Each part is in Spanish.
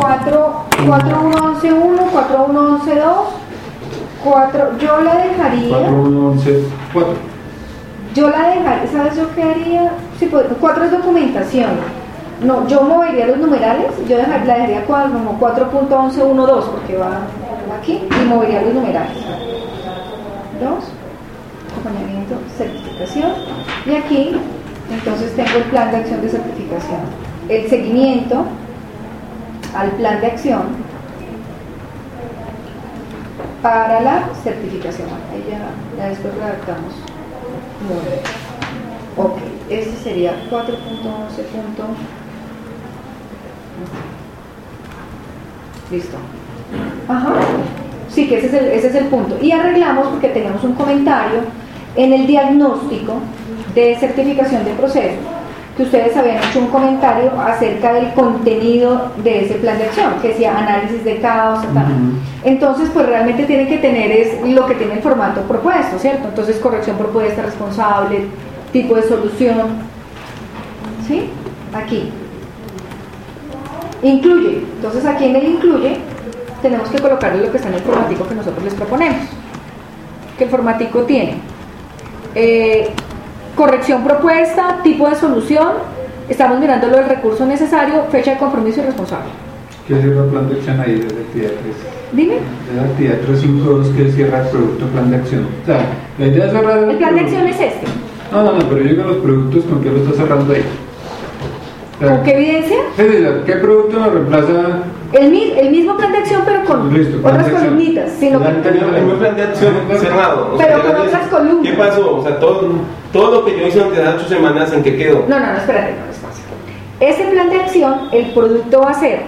4, 4111, 4112, 4, yo la dejaría. 4111, 4. Yo la dejaría, ¿sabes yo qué haría? Sí, pues, 4 es documentación. No, yo movería los numerales, yo dejar, la dejaría como 4.1112 porque va aquí y movería los numerales. 2, acompañamiento, certificación. Y aquí, entonces tengo el plan de acción de certificación. El seguimiento al plan de acción para la certificación. Ahí ya, ya después redactamos. Ok, este sería 4.11. Listo. Ajá. Sí, que ese es, el, ese es el punto. Y arreglamos porque tenemos un comentario en el diagnóstico de certificación de proceso que ustedes habían hecho un comentario acerca del contenido de ese plan de acción, que decía análisis de caos, tal. entonces pues realmente tienen que tener es lo que tiene el formato propuesto, ¿cierto? Entonces corrección propuesta, responsable, tipo de solución, ¿sí? Aquí. Incluye, entonces aquí en el incluye tenemos que colocarle lo que está en el formatico que nosotros les proponemos, que el formatico tiene eh, corrección propuesta, tipo de solución, estamos mirando lo del recurso necesario, fecha de compromiso y responsable. ¿Qué cierra el plan de acción ahí desde actividad 3? Dime. Desde actividad 352 que cierra el producto plan de acción. O sea, la idea es cerrar el, plan de acción es este. No, no, no, pero yo digo los productos con qué lo está cerrando ahí. ¿Con qué evidencia? ¿Qué producto nos reemplaza? El, el mismo plan de acción, pero con otras columnitas. Sino que... el mismo plan de acción cerrado. Pero con otras columnas. ¿Qué pasó? O sea, todo, todo lo que yo hice durante las ocho semanas, ¿en qué quedó? No, no, no, espérate, no es fácil. Ese plan de acción, el producto va a ser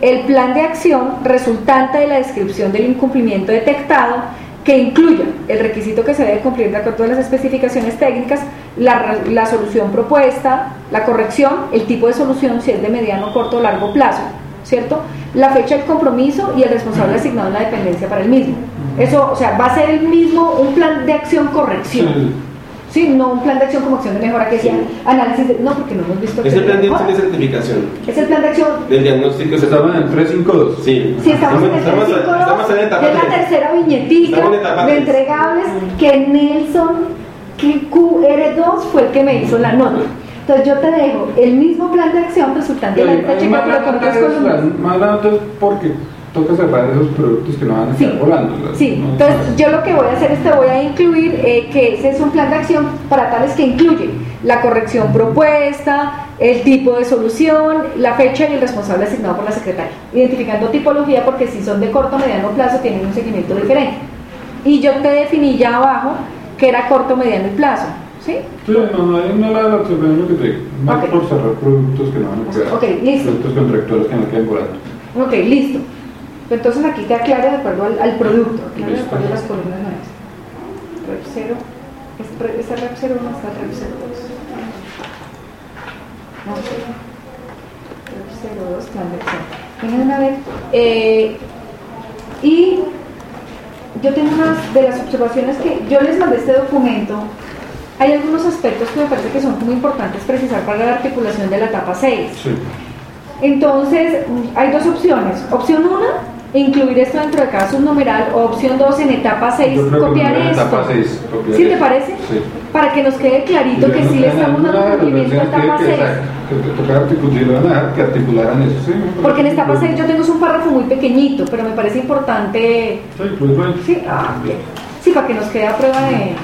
el plan de acción resultante de la descripción del incumplimiento detectado que incluya el requisito que se debe cumplir de acuerdo a las especificaciones técnicas, la, la, solución propuesta, la corrección, el tipo de solución, si es de mediano, corto o largo plazo, ¿cierto? La fecha del compromiso y el responsable asignado en la dependencia para el mismo. Eso, o sea, va a ser el mismo, un plan de acción corrección. Sí, no un plan de acción como acción de mejora que decía análisis de, no, porque no hemos visto. Es el plan de acción de certificación. Es el plan de acción. Del diagnóstico. Estamos en el 352. Sí. Sí, estamos, en el 352. Estamos en etapa. Es la tercera viñetita de entregables que Nelson que QR2 fue el que me hizo la nota. Entonces yo te dejo el mismo plan de acción resultante de la lista checa, pero con otras columnas. Más la nota porque toca separar esos productos que no van a estar volando. Sí, entonces yo lo que voy a hacer es te voy a incluir eh, que ese es un plan de acción para tales que incluye la corrección propuesta, el tipo de solución, la fecha y el responsable asignado por la secretaria, identificando tipología porque si son de corto o mediano plazo tienen un seguimiento diferente. Y yo te definí ya abajo que era corto, mediano y plazo. ¿Sí? Sí, no, no hay una la lo que te por cerrar productos que no van a quedar. Ok, listo. Productos contractuales que no queden volando. Ok, listo. Entonces aquí te aclara de acuerdo al, al producto, aclara de acuerdo a las columnas nuevas. Rep 0, esta rep 0 no está rep 0 2. No sé. Rep 0 2, plan de acción. Vengan una vez. Eh, y yo tengo unas de las observaciones que yo les mandé este documento. Hay algunos aspectos que me parece que son muy importantes precisar para la articulación de la etapa 6. Sí. Entonces, hay dos opciones. Opción 1, incluir esto dentro de cada subnumeral o opción 2 en etapa 6, copiar esto. Etapa 6, copiar ¿Sí te parece? Sí. Para que nos quede clarito que sí le estamos dando cumplimiento a etapa 6. Que articularan eso, sí. Porque en etapa 6 yo tengo un párrafo muy pequeñito, pero me parece importante. Sí, pues bueno. Sí, ah, bien. Sí, para que nos quede a prueba de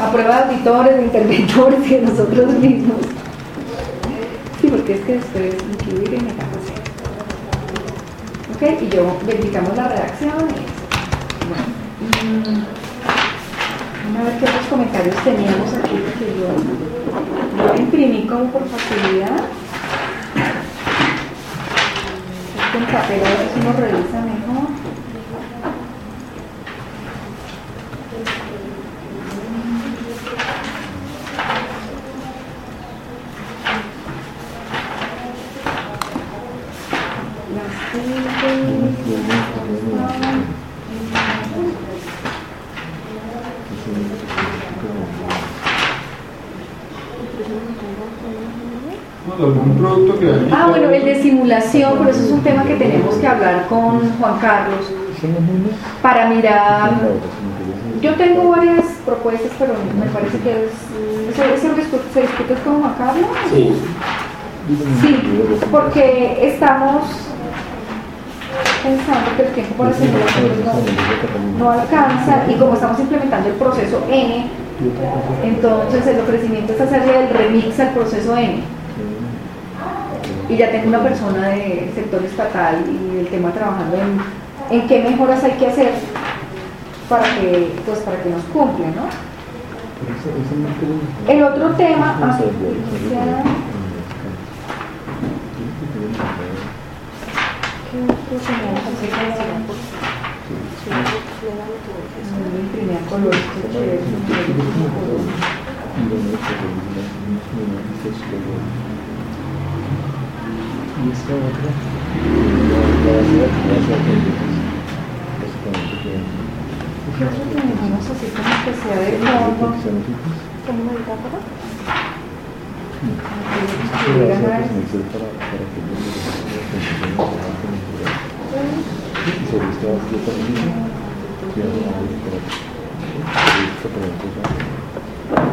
a prueba de auditores, de interventores y de nosotros mismos. Sí, porque es que después incluir en etapa 6 y yo verificamos la redacción. Bueno, mm, a ver qué otros comentarios teníamos aquí, porque yo, yo imprimí como por facilidad. Este en papel a si uno revisa mejor. De simulación, por eso es un tema que tenemos que hablar con Juan Carlos para mirar. Yo tengo varias propuestas, pero me parece que es. ¿Eso, eso discu- se discute con Juan Carlos? Sí. Sí, porque estamos pensando que el tiempo para simulaciones no, no alcanza y como estamos implementando el proceso N, entonces el ofrecimiento es hacerle el remix al proceso N. Y ya tengo una persona del sector estatal y del tema trabajando en, en qué mejoras hay que hacer para que, pues, para que nos cumpla, ¿no? El otro tema, ah, que ¿Qué otro a.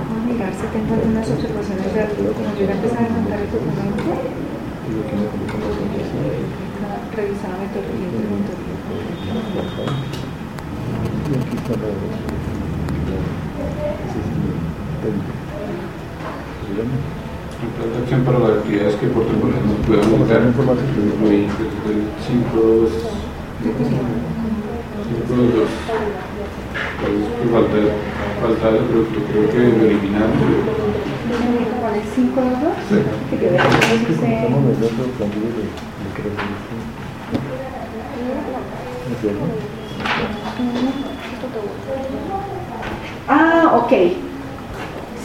Y mirar si tengo algunas observaciones de cuando yo a empezar a montar el documento. Lo que me. Revisar metodología y metodología. Y aquí está la de acción para las actividades que por desde el 5 2 falta, falta el producto, creo que lo eliminamos. ¿Cuál es 5 de 2? Sí. Que yo vea que dice... Estamos viendo otros plantillos de, de creación. ¿De acuerdo? Ah, ok.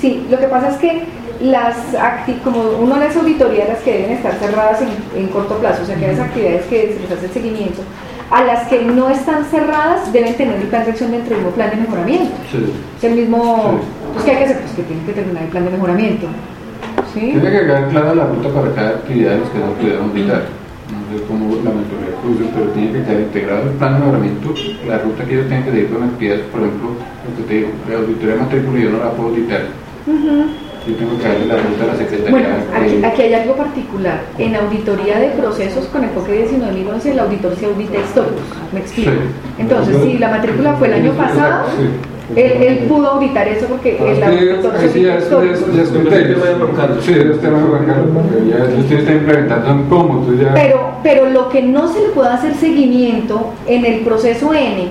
Sí, lo que pasa es que las acti- como uno las auditorías las que deben estar cerradas en, en corto plazo, o sea que las actividades que se les hace el seguimiento, a las que no están cerradas deben tener el plan de acción dentro del mismo plan de mejoramiento. Sí. Es el mismo, Sí. pues ¿qué hay que hacer? Pues que tiene que terminar el plan de mejoramiento. ¿Sí? Tiene que quedar clara la ruta para cada actividad de los que no pudieron auditar. No sé cómo la metodología produce, pero tiene que quedar integrado el plan de mejoramiento, la ruta que ellos tienen que seguir con actividades, por ejemplo, lo que te digo, la auditoría matrícula yo no la puedo auditar. Yo tengo que darle la ruta a la secretaría. Bueno, aquí, aquí hay algo particular. En auditoría de procesos con enfoque 19.011, el auditor se audita históricos. Me explico. Sí. Entonces, si la matrícula fue el año pasado, Sí. él, él pudo auditar eso porque el Ah, auditor se audita históricos. ya es- criterio. Sí, porque ya implementando en cómo, tú ya... Pero, pero lo que no se le puede hacer seguimiento en el proceso N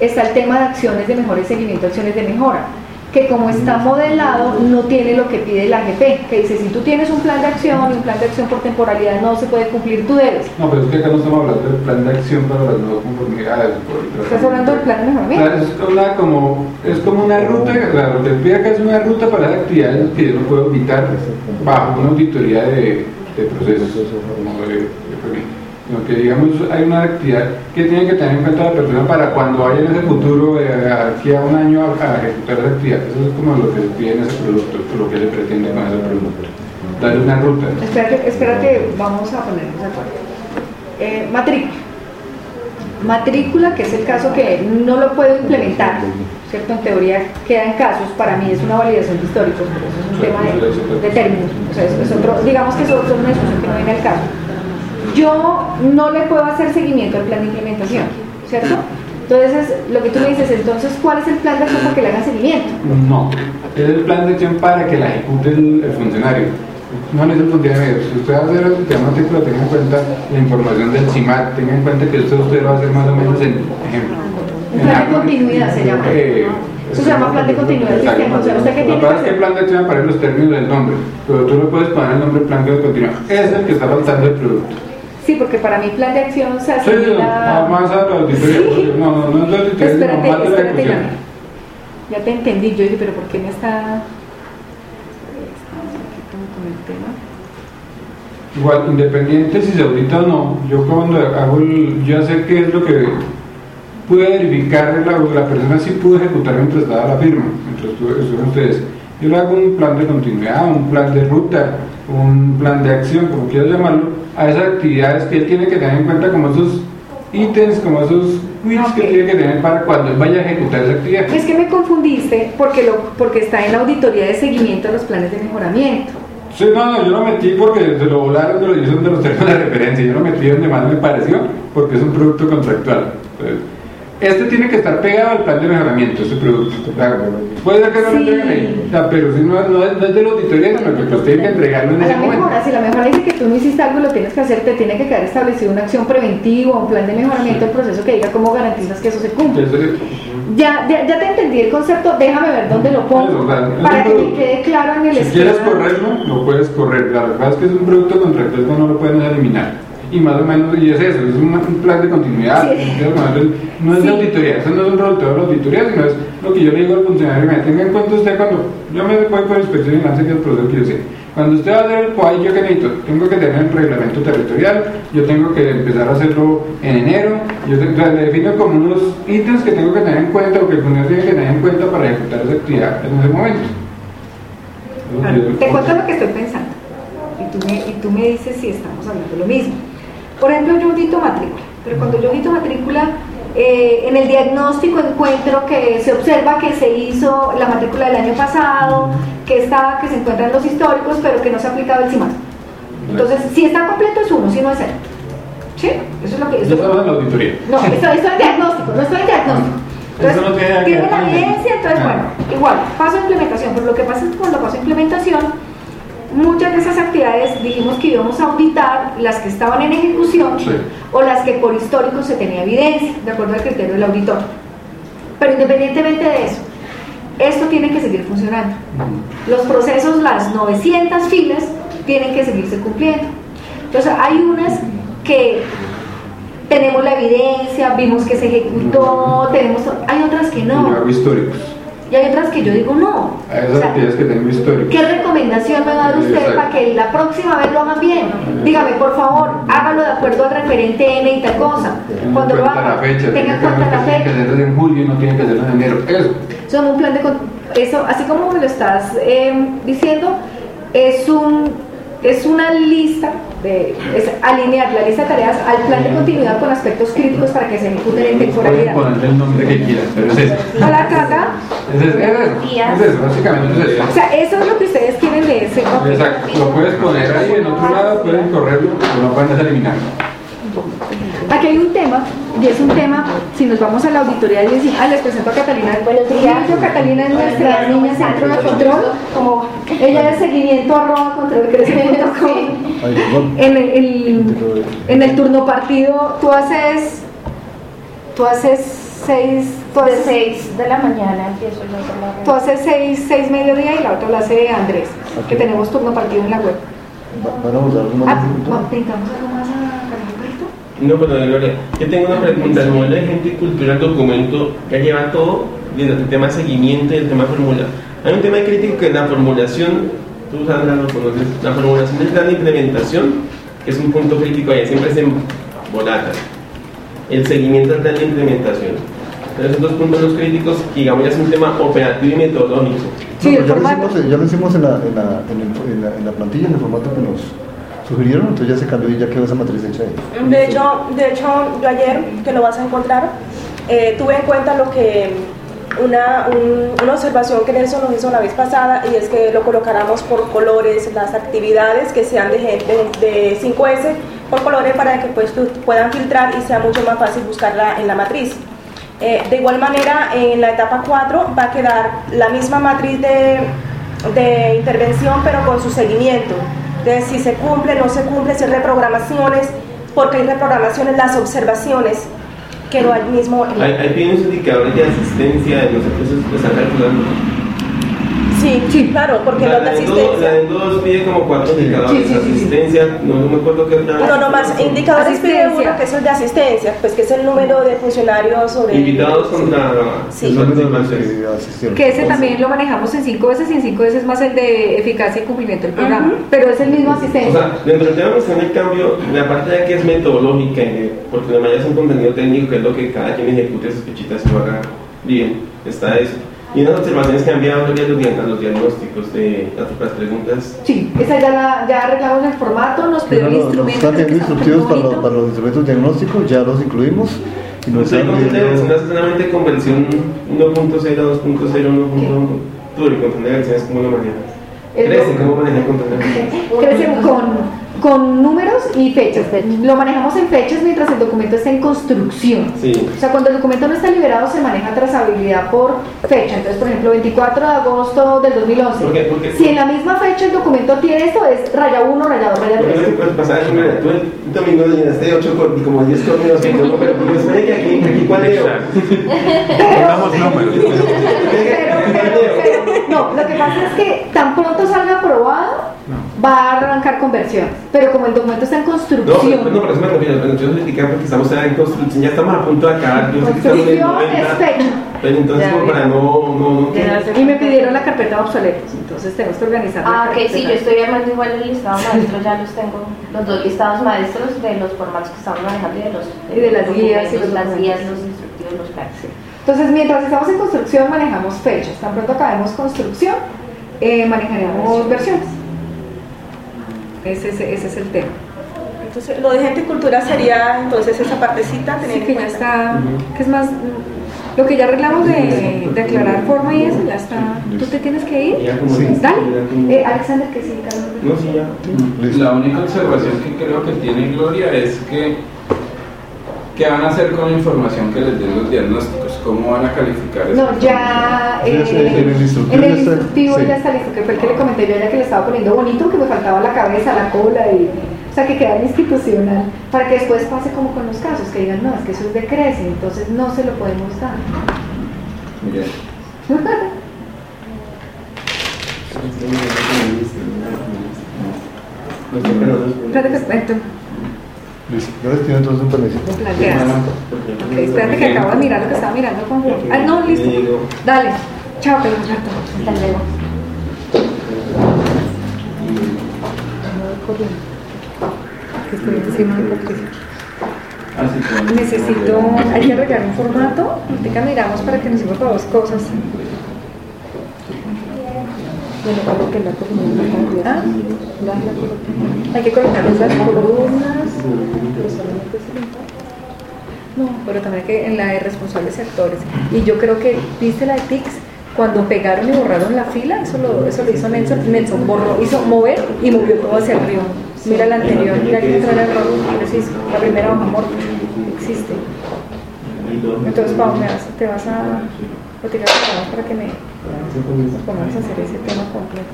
está el tema de acciones de mejora y seguimiento, acciones de mejora, que como está modelado no tiene lo que pide la AGP, que dice si tú tienes un plan de acción y un plan de acción por temporalidad no se puede cumplir, tú debes. No, pero es que acá no estamos hablando del plan de acción para las nuevas conformidades. Estás hablando del plan de mejoramiento. Claro, es una, como, es como una ruta, que pide acá es una ruta para las actividades que yo no puedo evitar bajo una auditoría de, de procesos, como de, Sino que digamos hay una actividad que tiene que tener en cuenta la persona para cuando vaya en ese futuro, eh, aquí a un año a, a ejecutar esa actividad. Eso es como lo que pide ese producto, lo que se pretende con ese producto. Darle una ruta. Espérate, espérate, vamos a ponernos de acuerdo. Eh, matrícula. Matrícula, que es el caso que no lo puedo implementar, ¿cierto? En teoría queda en casos, para mí es una validación de históricos, pero eso es un tema de, de términos, o sea, es, es otro, digamos que eso es una discusión que no viene al caso. Yo no le puedo hacer seguimiento al plan de implementación, ¿cierto? Entonces, lo que tú me dices, entonces, ¿cuál es el plan de acción para que le hagan seguimiento? No, es el plan de acción para que la ejecute el, el funcionario. No es el funcionario. Si usted va a hacer el matrícula, tenga en cuenta la información del CIMAC, tenga en cuenta que esto usted lo va a hacer más o menos en ejemplo. Un en plan de continuidad se llama. Eh, Eso se llama plan de continuidad del sistema. O sea, ¿usted qué Lo tiene que hacer? plan de acción aparece en los términos del nombre, pero tú no puedes poner el nombre plan de continuidad. Es el que está faltando el producto. Sí, porque para mí plan de acción se Sí, asimila... no, más a. Sí. porque No, no, no es más de la ya. Ya te entendí, yo dije, pero ¿por qué me está...? Igual, independiente si se audita o no, yo cuando hago el, yo ya sé qué es lo que pude verificar, la, la persona sí pudo ejecutar mientras estaba la firma, mientras estu- estuvieron ustedes. Yo le hago un plan de continuidad, un plan de ruta, un plan de acción, como quieras llamarlo, a esas actividades que él tiene que tener en cuenta como esos ítems, como esos quits que tiene que tener para cuando él vaya a ejecutar esa actividad. Es que me confundiste porque, lo, porque está en la auditoría de seguimiento de los planes de mejoramiento. Sí, no, no, yo lo metí porque se lo volaron de los, de los términos de referencia, yo lo metí donde más me pareció porque es un producto contractual. Entonces, este tiene que estar pegado al plan de mejoramiento, este producto. Puede ser que no lo entreguen ahí, pero si no, no, es, no es de la auditoría, sino que pues tienen que entregarlo en A ese la momento. mejora, si la mejora dice que tú no hiciste algo y lo tienes que hacer, te tiene que quedar establecido una acción preventiva, un plan de mejoramiento del proceso que diga cómo garantizas que eso se. Entonces, Ya, ya, ya te entendí el concepto, déjame ver dónde lo pongo para que me quede claro en el Si esquema. quieres correrlo, lo puedes correr. La verdad es que es un producto contractual no lo pueden eliminar. Y más o menos, y es eso, es un, un plan de continuidad. Sí. No es Sí. de auditoría, eso no es un resultado de la auditoría, sino es lo que yo le digo al funcionario. Me tenga en cuenta usted cuando yo me voy por inspección y lance que el proceso que yo sé. Cuando usted va a hacer el POI, yo que necesito, tengo que tener el reglamento territorial, yo tengo que empezar a hacerlo en enero, yo te- le defino como unos ítems que tengo que tener en cuenta o que el funcionario tiene que tener en cuenta para ejecutar esa actividad en ese momento. Te cuento lo que estoy pensando y tú, me, y tú me dices si estamos hablando de lo mismo. Por ejemplo, yo audito matrícula, pero cuando yo audito matrícula, eh, en el diagnóstico encuentro que se observa que se hizo la matrícula del año pasado, que está, que se encuentran los históricos, pero que no se ha aplicado el CIMAS. Entonces, si está completo es uno, si no es cero. ¿Sí? Eso es lo que... Eso- estamos en la auditoría. no, esto, esto es diagnóstico, no estoy en diagnóstico. Entonces, Eso no tiene tiene la evidencia, entonces Ah. bueno, igual, paso a implementación, pero lo que pasa es que cuando paso a implementación, muchas de esas actividades dijimos que íbamos a auditar las que estaban en ejecución Sí. o las que por histórico se tenía evidencia, de acuerdo al criterio del auditor. Pero independientemente de eso, esto tiene que seguir funcionando. Los procesos, las 900 filas, tienen que seguirse cumpliendo. Entonces, hay unas que tenemos la evidencia, vimos que se ejecutó, tenemos, hay otras que no. históricos. Y hay otras que yo digo no. A esas O sea, que tengo históricos. ¿Qué recomendación me va a dar usted Exacto. para que la próxima vez lo hagan bien? Dígame, por favor, hágalo de acuerdo al referente N y tal cosa. Cuando lo cuenta haga, la fecha, tenga en cuenta la que tiene que fecha. hacerlo en julio y no tiene que hacerlo en enero. Eso. Son un plan de eso, así como me lo estás eh, diciendo, es un es una lista de es alinear la lista de tareas al plan de continuidad con aspectos críticos para que se ejecuten en Pueden temporalidad. ponerle el nombre que quieran, pero es eso. A la Es eso, es eso, es eso, básicamente es eso. o sea, eso es lo que ustedes quieren de ese. Exacto, lo puedes poner ahí en otro lado, pueden correrlo, o no pueden eliminarlo. Aquí hay un tema, y es un tema, si nos vamos a la auditoría INSI, ah, les presento a Catalina. Buenos días. Yo, Catalina es nuestra niña ¿cómo centro de control, como ella es seguimiento arroba control crecimiento. como- Ay, perdón. En el, el- en el turno partido, tú haces, tú haces seis, tú De haces, 6 de la mañana empiezo yo con la tú haces seis, seis mediodía y la otra la hace Andrés, que Ok. tenemos turno partido en la web. Va- ¿Van a abordar algo Ah, más? ¿Tengamos algo más a Carlito? No, pero Gloria, yo tengo una pregunta. El modelo de gente y cultura, el documento, ya lleva todo, desde el tema seguimiento y el tema formula. Hay un tema crítico que es la formulación, tú Sandra lo conoces, la formulación del plan de implementación, que es un punto crítico ahí, siempre se embolata. El seguimiento del plan de implementación. Pero esos dos puntos los críticos, que digamos ya es un tema operativo y metodológico. Sí, No, ya, lo hicimos, ya lo hicimos en la, en, la, en, el- en la, en la plantilla, en el formato que nos sugirieron, entonces ya se cambió y ya quedó esa matriz hecha ahí. De hecho, de hecho, yo ayer, que lo vas a encontrar, eh, tuve en cuenta lo que una, un- una observación que Nelson nos hizo la vez pasada y es que lo colocáramos por colores, las actividades que sean de, gen- de, de 5S por colores para que pues puedan filtrar y sea mucho más fácil buscarla en la matriz. Eh, de igual manera, en la etapa 4 va a quedar la misma matriz de, de intervención, pero con su seguimiento. De si se cumple, no se cumple, si hay reprogramaciones, porque hay reprogramaciones, las observaciones, quedó ahí mismo. en- Hay, hay pequeños indicadores de asistencia procesos que están calculando. Sí, sí, claro, porque la, no de de dos, asistencia. la de dos pide como cuatro indicadores. Sí, sí, sí, sí. asistencia, no, no me acuerdo qué otra. No, no más, indicadores pide Asistencia. uno que es el de asistencia, pues que es el número de funcionarios sobre... Invitados contra Sí. El número de los participantes. que asistieron. Que ese también lo manejamos en cinco veces y en cinco veces más el de eficacia y cumplimiento del programa. Pero es el mismo O asistencia. sea, dentro del tema que está en el cambio, la parte de que es metodológica, de- porque la mayoría es un contenido técnico, que es lo que cada quien ejecute sus fichitas y lo haga bien, está eso. Y unas observaciones que han enviado a los diagnósticos de las otras preguntas. Sí, esa ya, la, ya arreglamos el formato, nos pidió el nos instrumento. están está instructivos para, para los instrumentos diagnósticos, ya los incluimos. Y nos Usted están con una pidiendo. solamente con versión 1.0, 2.0, 1.1. Tú, el control de versiones, ¿cómo lo manejas? 13, ¿cómo manejas el control de versiones? Crece con, con números y fechas. Lo manejamos en fechas mientras el documento está en construcción. Sí. O sea, cuando el documento no está liberado se maneja trazabilidad por fecha. Entonces, por ejemplo, 24 de agosto del 2011. ¿Por qué? ¿Por qué? Si en la misma fecha el documento tiene esto, es raya 1, raya 2, raya Porque 3. no te puedes pasar eso, mira, tú el domingo le llenaste 8 con como 10 corneos y todo, pero espere que aquí, aquí cuál leo. Pongamos números. Pero, pero, pero, no, lo que pasa es que tan pronto salga aprobado, va a arrancar conversión. Pero como el documento está en No, construcción, pero, no, pero eso me refiero, pero yo criticar porque estamos en construcción, ya estamos a punto de acabar, yo sé que estamos en el construcción es 90, fecha. pero entonces como para no, no, no, Y me pidieron la carpeta de obsoletos, entonces tenemos que organizar. Ah, ok, sí, yo estoy armando igual el listado maestro, ya los tengo, los dos listados maestros de los formatos que estamos manejando y de los Y de las guías y los las guías, los instructivos, los planes. Entonces, mientras estamos en construcción, manejamos fechas. Tan pronto acabemos construcción, eh, manejaremos versiones. Ese, es- ese es el tema. Entonces, lo de gente y cultura sería entonces esa partecita, tener en que ya está, que es más, lo que ya arreglamos de, de aclarar forma y eso, ya está. ¿Tú te tienes que ir? Ya como- Sí. Dale. Eh, Alexander, que sí, Carlos. No, sí, ya. La única observación que creo que tiene Gloria es que ¿qué van a hacer con la información que les den los diagnósticos? ¿Cómo van a calificar eso? No, ya eh, en el instructivo en el ya está- instructivo sí. ya está listo, que fue el que le comenté yo ya que le estaba poniendo bonito, que me faltaba la cabeza, la cola y o sea que quedara institucional, para que después pase como con los casos, que digan, no, es que eso es de crece, entonces no se lo podemos dar. Bien. Espérate Yo les pido entonces un permisito. planteas. Ok, espérate que acabo de mirar lo que estaba mirando con Ah, no, listo. Dale. Chao, Pedro. Hasta luego. Necesito, hay que arreglar un formato, ahorita miramos para que nos sirva para dos cosas. Bueno, para que la columna Ah, Hay que colocar las columnas. No, pero también hay que en la de responsables sectores. Y yo creo que, ¿viste la de TICS? Cuando pegaron y borraron la fila, eso lo, eso lo hizo Nelson. Nelson borró, hizo mover y movió todo hacia arriba. Mira la anterior, mira que entra el error preciso. La primera hoja muerta existe. Entonces, Pau, me vas- te vas a retirar para que me nos pongamos a hacer ese tema completo.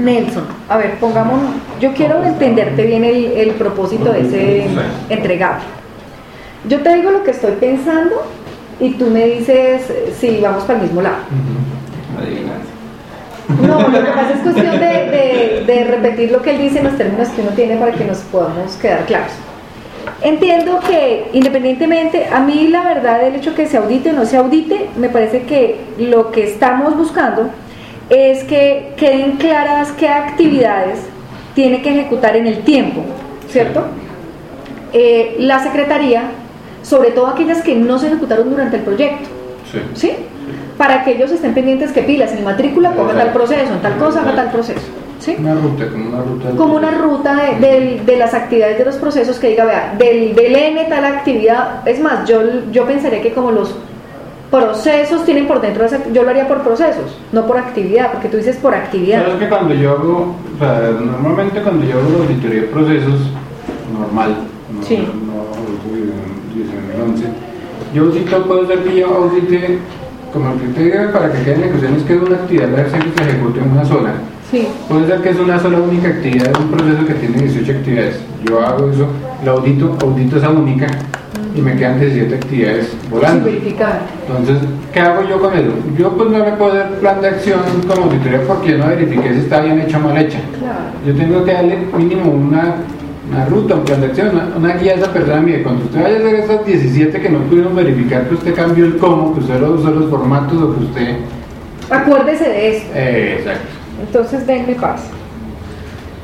Nelson, a ver, pongamos, yo quiero entenderte bien el, el propósito de ese entregable. Yo te digo lo que estoy pensando y tú me dices si vamos para el mismo lado. No, lo que pasa es cuestión de, de- de repetir lo que él dice en los términos que uno tiene para que nos podamos quedar claros. Entiendo que independientemente, a mí la verdad el hecho que se audite o no se audite, me parece que lo que estamos buscando es que queden claras qué actividades tiene que ejecutar en el tiempo, ¿cierto? Eh, la Secretaría, sobre todo aquellas que no se ejecutaron durante el proyecto, Sí. ¿sí? Para que ellos estén pendientes que pilas en matrícula, ponga tal proceso, en tal cosa, haga tal proceso, ¿sí? Una ruta, como una ruta. Como una ruta de, de las actividades de los procesos que diga, vea, del, del N tal actividad, es más, yo, yo pensaría que como los procesos tienen por dentro, esa- yo lo haría por procesos, no por actividad, porque tú dices por actividad. Sabes que cuando yo hago, o sea, normalmente cuando yo hago la auditoría de procesos, normal, no, Sí. no, no, 11, yo audito, puedo ser que yo audite, como el que te diga, para que queden ecuaciones que es una actividad la acción que se ejecuta en una sola. Sí, Puede ser que es una sola única actividad de un proceso que tiene 18 actividades. Yo hago eso, la audito, audito esa única y me quedan 17 actividades volando. Entonces, ¿qué hago yo con eso? Yo pues no le puedo dar plan de acción como auditoría porque yo no verifiqué si está bien hecha o mal hecha. Claro. Yo tengo que darle mínimo una, una ruta, un plan de acción, una, una guía a esa persona. Mire, cuando usted vaya a hacer estas 17 que no pudieron verificar que usted cambió el cómo, que usted lo usó los formatos o que usted Acuérdese de esto. Eh, exacto. Entonces, denme paz.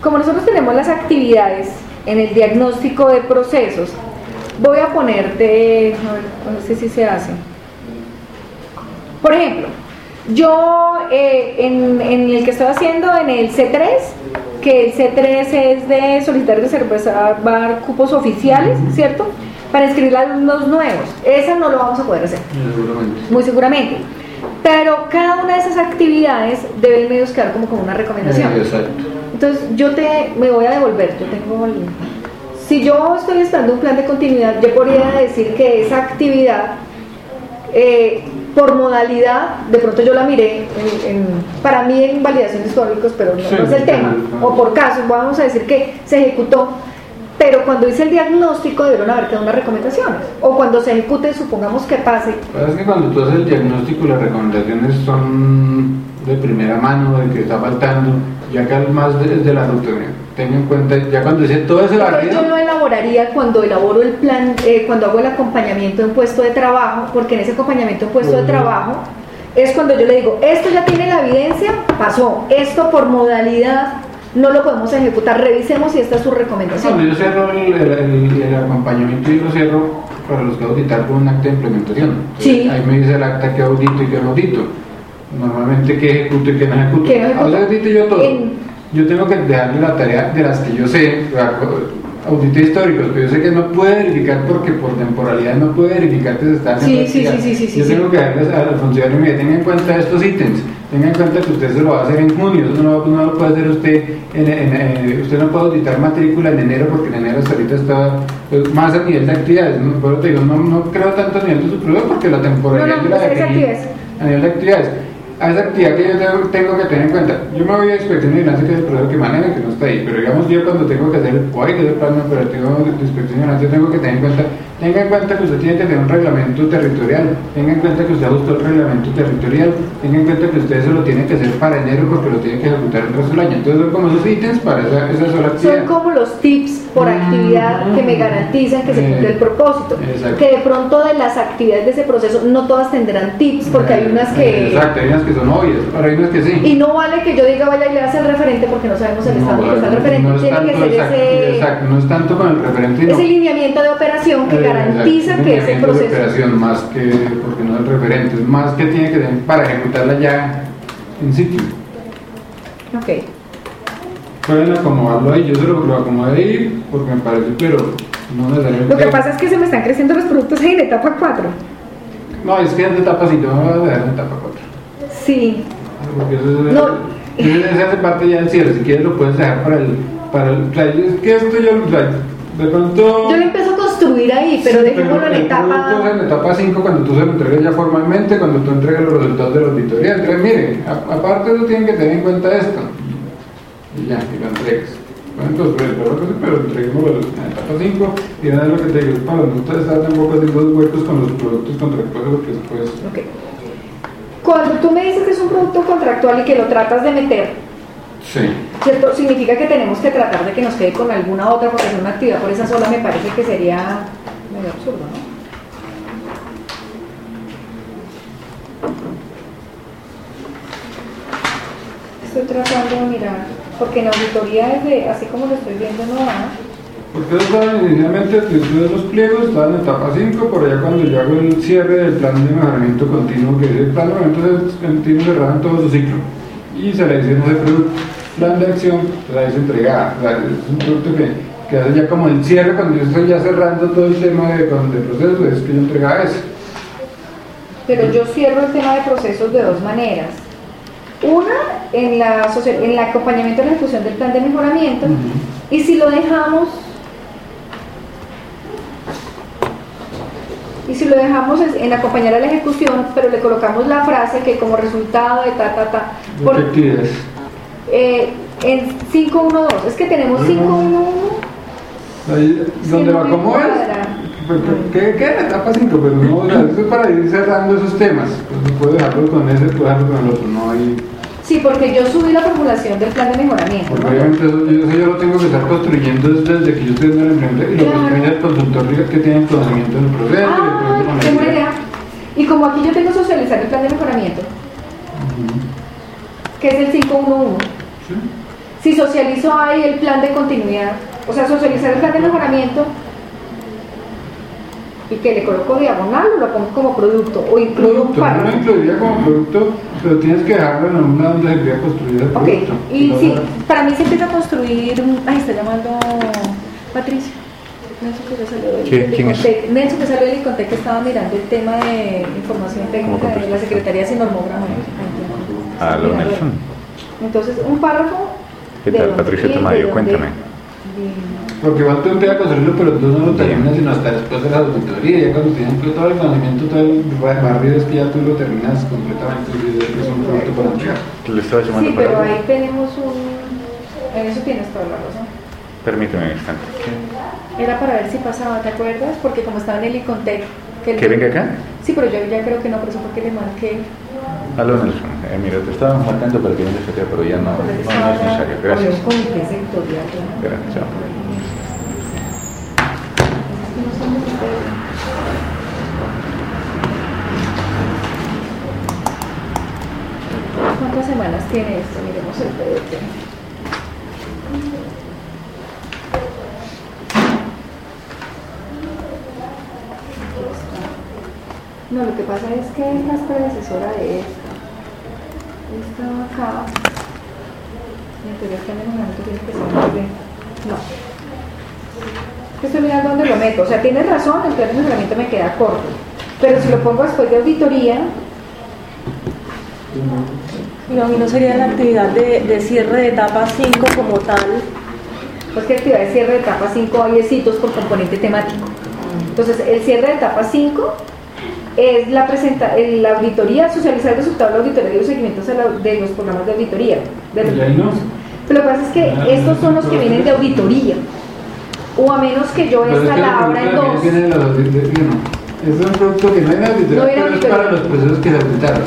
Como nosotros tenemos las actividades en el diagnóstico de procesos, voy a ponerte, a ver, no sé si se hace. Por ejemplo, yo eh, en, en el que estoy haciendo en el C3, que el C3 es de solicitar y reservar cupos oficiales, ¿cierto? Para inscribir alumnos nuevos. Esa no lo vamos a poder hacer, Seguramente. muy seguramente. Pero cada una de esas actividades deben medios quedar como con una recomendación. Exacto. Entonces yo te me voy a devolver, yo tengo el- si yo estoy esperando un plan de continuidad, yo podría decir que esa actividad eh, por modalidad, de pronto yo la miré en- en- para mí en validaciones históricos, pero no, Sí, no es el tema, o por casos, vamos a decir que se ejecutó, pero cuando hice el diagnóstico debieron haber quedado unas recomendaciones, o cuando se ejecute, supongamos que pase, pasa es que cuando tú haces el diagnóstico, las recomendaciones son de primera mano, de que está faltando, ya que más de, de la ruta, mira, ten en cuenta, ya cuando dice todo ese barrido, yo lo elaboraría cuando elaboro el plan, eh, cuando hago el acompañamiento en puesto de trabajo, porque en ese acompañamiento en puesto de Ujú. trabajo es cuando yo le digo, esto ya tiene la evidencia, pasó, esto por modalidad no lo podemos ejecutar, revisemos si esta es su cuando recomendación. yo cierro el, el- el- el acompañamiento, yo lo cierro para los que auditar con un acta de implementación. Entonces, Sí. Ahí me dice el acta que audito y que no audito. Normalmente que ejecuto y que no ejecuto. No ejecuto. Ahora audito yo todo. En- Yo tengo que dejarle la tarea de las que yo sé, audito históricos, pero yo sé que no puede verificar porque por temporalidad no puede verificar que se está haciendo Sí, sí, sí, sí, sí, Yo tengo que darles al funcionario, mire, tenga en cuenta estos ítems, tenga en cuenta que usted se lo va a hacer en junio, eso no, no lo puede hacer usted, en, en- en- usted no puede auditar matrícula en enero porque en enero hasta ahorita está pues, más a nivel de actividades, ¿no? por eso te digo, no, no creo tanto a nivel de supervisor porque la temporalidad No, la a nivel de actividades. A esa actividad que yo tengo, que tener en cuenta. Yo me voy a inspección y vigilancia, que es el proceso que maneja, que no está ahí. Pero digamos, yo cuando tengo que hacer el POI, que es el plan operativo de inspección vigilancia, tengo que tener en cuenta, tenga en cuenta que usted tiene que tener un reglamento territorial, tenga en cuenta que usted ajustó el reglamento territorial, tenga en cuenta que usted eso lo tiene que hacer para enero porque lo tiene que ejecutar el resto del año. Entonces son como esos ítems para esa, esa sola actividad. Son como los tips por actividad que me garantizan que se cumple el propósito. Exacto. Que de pronto de las actividades de ese proceso no todas tendrán tips porque hay unas que... Exacto, hay unas que son obvias, pero hay unas que sí. Y no vale que yo diga vaya y le hace el referente porque no sabemos el estado que está el referente. no es Tiene que ser exacto, ese, exacto, no es tanto con el referente, sino- ese lineamiento de operación que Eh, garantiza exacto, que ese lineamiento de proceso. operación más que porque no es el referente, es más que tiene que tener para ejecutarla ya en sitio. Ok. Pueden acomodarlo ahí, yo se lo, lo acomodé ahí porque me parece, pero no necesariamente. Lo que pasa es que se me están creciendo los productos en etapa 4. No, es que es de etapa 5, no me vas a dejar en etapa 4. Sí. Porque eso es, No. se hace parte ya del cierre, si quieres lo puedes dejar para el. Para el es que esto yo, o sea, de pronto. Yo lo empiezo a construir ahí, pero Sí, dejémoslo en etapa. en etapa 5 cuando tú se lo entregas ya formalmente, cuando tú entregas los resultados de la auditoría. Entonces, mire, aparte de eso tienen que tener en cuenta esto. Ya, y lo entregas. Bueno, entonces, pero, pero, pero entreguémoslo en etapa 5 y nada lo que te digo, es para no estar estar tampoco haciendo los huecos con los productos contractuales porque después... Cuando tú me dices que es un producto contractual y que lo tratas de meter, Sí. ¿cierto? Significa que tenemos que tratar de que nos quede con alguna otra porque hacer una actividad por esa sola me parece que sería medio absurdo, ¿no? Estoy tratando de mirar, porque en auditoría desde, así como lo estoy viendo no va. Porque eso estaba inicialmente, de los pliegos, estaba en etapa 5, por allá cuando yo hago el cierre del plan de mejoramiento continuo, que es el plan de mejoramiento continuo cerrado en todo su ciclo. Y se le dice ese producto, plan de acción, se la dice entregada. Es un producto que, que hace ya como el cierre, cuando yo estoy ya cerrando todo el tema de, con- de procesos, es que yo entregaba eso. Pero yo cierro el tema de procesos de dos maneras. Una, en la, en el acompañamiento de la ejecución del plan de mejoramiento, y si lo dejamos, y si lo dejamos es- en acompañar a la ejecución, pero le colocamos la frase que como resultado de ta, ta, ta, ¿De por- qué eh, en 512, es que tenemos 511. Ahí, no lo me acomodes. cuadra. Pues, ¿Qué queda en etapa 5? Pero no, o sea, eso es para ir cerrando esos temas. Pues puedo dejarlo con ese, puedo dejarlo con el otro, no hay. Sí, porque yo subí la formulación del plan de mejoramiento. Porque ¿no? obviamente eso, yo, eso yo lo tengo que estar construyendo desde, que yo estoy en el emprendimiento y lo construye el consultor que tiene conocimiento del proceso y Ah, la qué buena idea. idea. Y como aquí yo tengo socializar el plan de mejoramiento, que es el 511. Si socializo ahí el plan de continuidad, o sea, socializar el plan de mejoramiento y que le coloco diagonal o lo pongo como producto o incluyo un Producto, no lo párrafo. incluiría como producto, pero tienes que dejarlo en un lado donde se vea construir el Ok, producto. y sí, para mí se empieza a construir. un- Ay, está llamando Patricia. Nelson que salió del ¿Quién- quién es? Icontec. Nelson que salió del Icontec que estaba mirando el tema de información técnica de la Secretaría sin normograma. Ah, lo Nelson. Entonces, un párrafo. ¿Qué de tal, Patricia Tamayo? de Cuéntame. Porque igual tú empiezas a construirlo, pero tú no lo terminas sino hasta después de la auditoría. Ya cuando tienes todo el conocimiento, todo el barrido es que ya tú lo terminas completamente. Es un producto para entregar. Le estaba llamando Sí, pero ahí tenemos un. En eso tienes toda la razón. Permíteme un instante. Era para ver si pasaba, ¿te acuerdas? Porque como estaba en el Icontec. el- ¿Que venga acá? Sí, pero yo ya creo que no, por eso porque le marqué. Aló Nelson. Eh, mira, te estábamos marcando para que vengas acá, pero ya no, no, no es necesario. Gracias. Gracias. ¿Cuántas semanas tiene esto? Miremos el PDT. No, lo que pasa es que es predecesora de esta. Esta va acá. Y en teoría está en el momento tiene que ser. No. Estoy mirando dónde lo meto. O sea, tienes razón, el plan de mejoramiento me queda corto. Pero si lo pongo después de auditoría, Y no, y no sería la actividad de, de cierre de etapa 5 como tal. Pues que actividad de cierre de etapa 5 hay por componente temático. Entonces, el cierre de etapa 5 es la, presenta el- la auditoría, socializar el resultado de la auditoría y los seguimientos de, la- de los programas de auditoría. De- no. Pero lo que pasa es que estos son los que vienen de auditoría. O a menos que yo es esta que la abra en dos. viene la auditoría, no. Es un producto que no viene de auditoría, No pero es auditoría. para los procesos que se auditaron.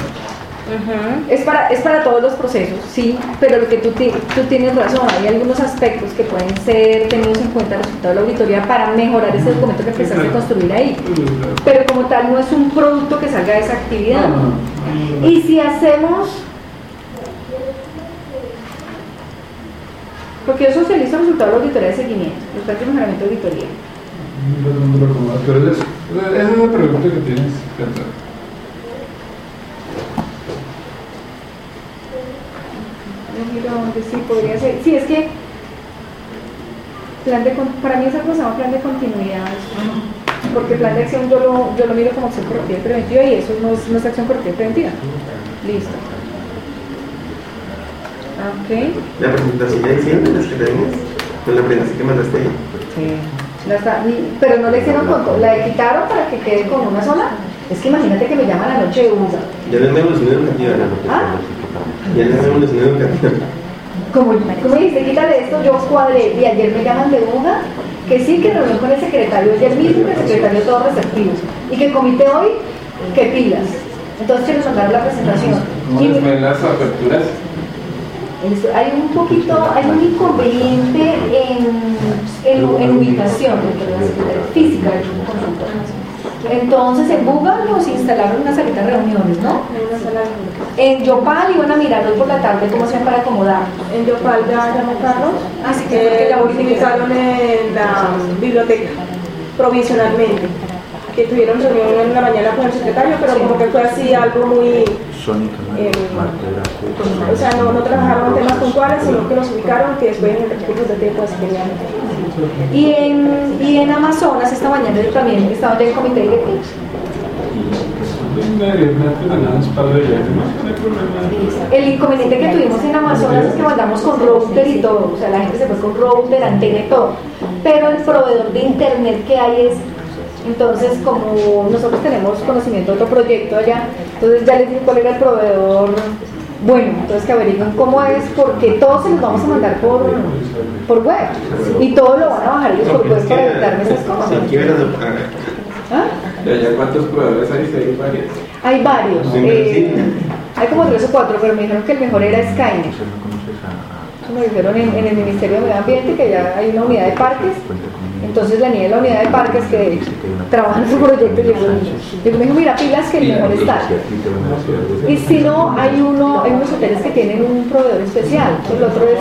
Es para, es para todos los procesos, sí, pero lo que tú, tú tienes razón, hay algunos aspectos que pueden ser tenidos en cuenta el resultado de la auditoría para mejorar ese documento que empezaste a construir ahí. Pero como tal no es un producto que salga de esa actividad. No, no. Y si hacemos, porque yo socializo el resultado de la auditoría de seguimiento, los planes de mejoramiento de auditoría. Acomodas, Pero es, esa es la pregunta que tienes que dónde sí podría ser. Sí, es que plan de, con- para mí esa cosa se llama plan de continuidad. Porque plan de acción yo lo, yo lo miro como acción correctiva y preventiva y eso no es, no es acción correctiva y preventiva. Listo. Ok. La presentación ya hicieron las que tenías, con la presentación que mandaste ahí. La está- y- pero no le hicieron con todo, la quitaron para que quede con una sola. Es que imagínate que me llaman la noche de usa. Ya no es una evolución educativa, ¿no? Ah, Ya no es una evolución educativa. Como me dijiste, quítale esto, yo cuadré y ayer me llaman de UNA que sí, que reunión con el secretario ayer mismo, que el secretario todo receptivo y que comité hoy, que pilas. Entonces quiero mandar la presentación. ¿Cómo ven las aperturas? hay un poquito, hay un inconveniente en, en, en ubicación física del consultor. Entonces en Google nos instalaron una salita de reuniones, ¿no? En Yopal iban a mirar hoy por la tarde cómo hacían para acomodar. En Yopal ya llamó Carlos, Así que que la utilizaron en la biblioteca provisionalmente. Que tuvieron reunión en la mañana con el secretario, pero como que fue así algo muy. Sónica, Eh, O sea, no, no trabajaron temas puntuales, sino que nos ubicaron que después en el recursos de tiempo así tenían. Y en, y en Amazonas esta mañana yo también estaba en comité directivo. El inconveniente que tuvimos en Amazonas es que mandamos con router y todo, o sea, la gente se fue con router, antena y todo, pero el proveedor de internet que hay es, entonces como nosotros tenemos conocimiento de otro proyecto allá, entonces ya les dije cuál era el proveedor, bueno, entonces que averigüen cómo es, porque todos se los vamos a mandar por, por web, y todo lo van a bajar ellos por web para evitarme esas cosas. Ah. ¿Y allá cuántos proveedores hay? ¿Sí hay varios? Hay varios, eh, hay como tres o cuatro, pero me dijeron que el mejor era Skynet. ¿No conoces a, a Eso me dijeron en, en el Ministerio de Medio Ambiente que ya hay una unidad de parques? Entonces la niña de la unidad de parques que trabaja en su proyecto llegó y me dijo, mira, pilas que el mejor está. Y si no, hay uno, hay unos hoteles que tienen un proveedor especial, el otro es...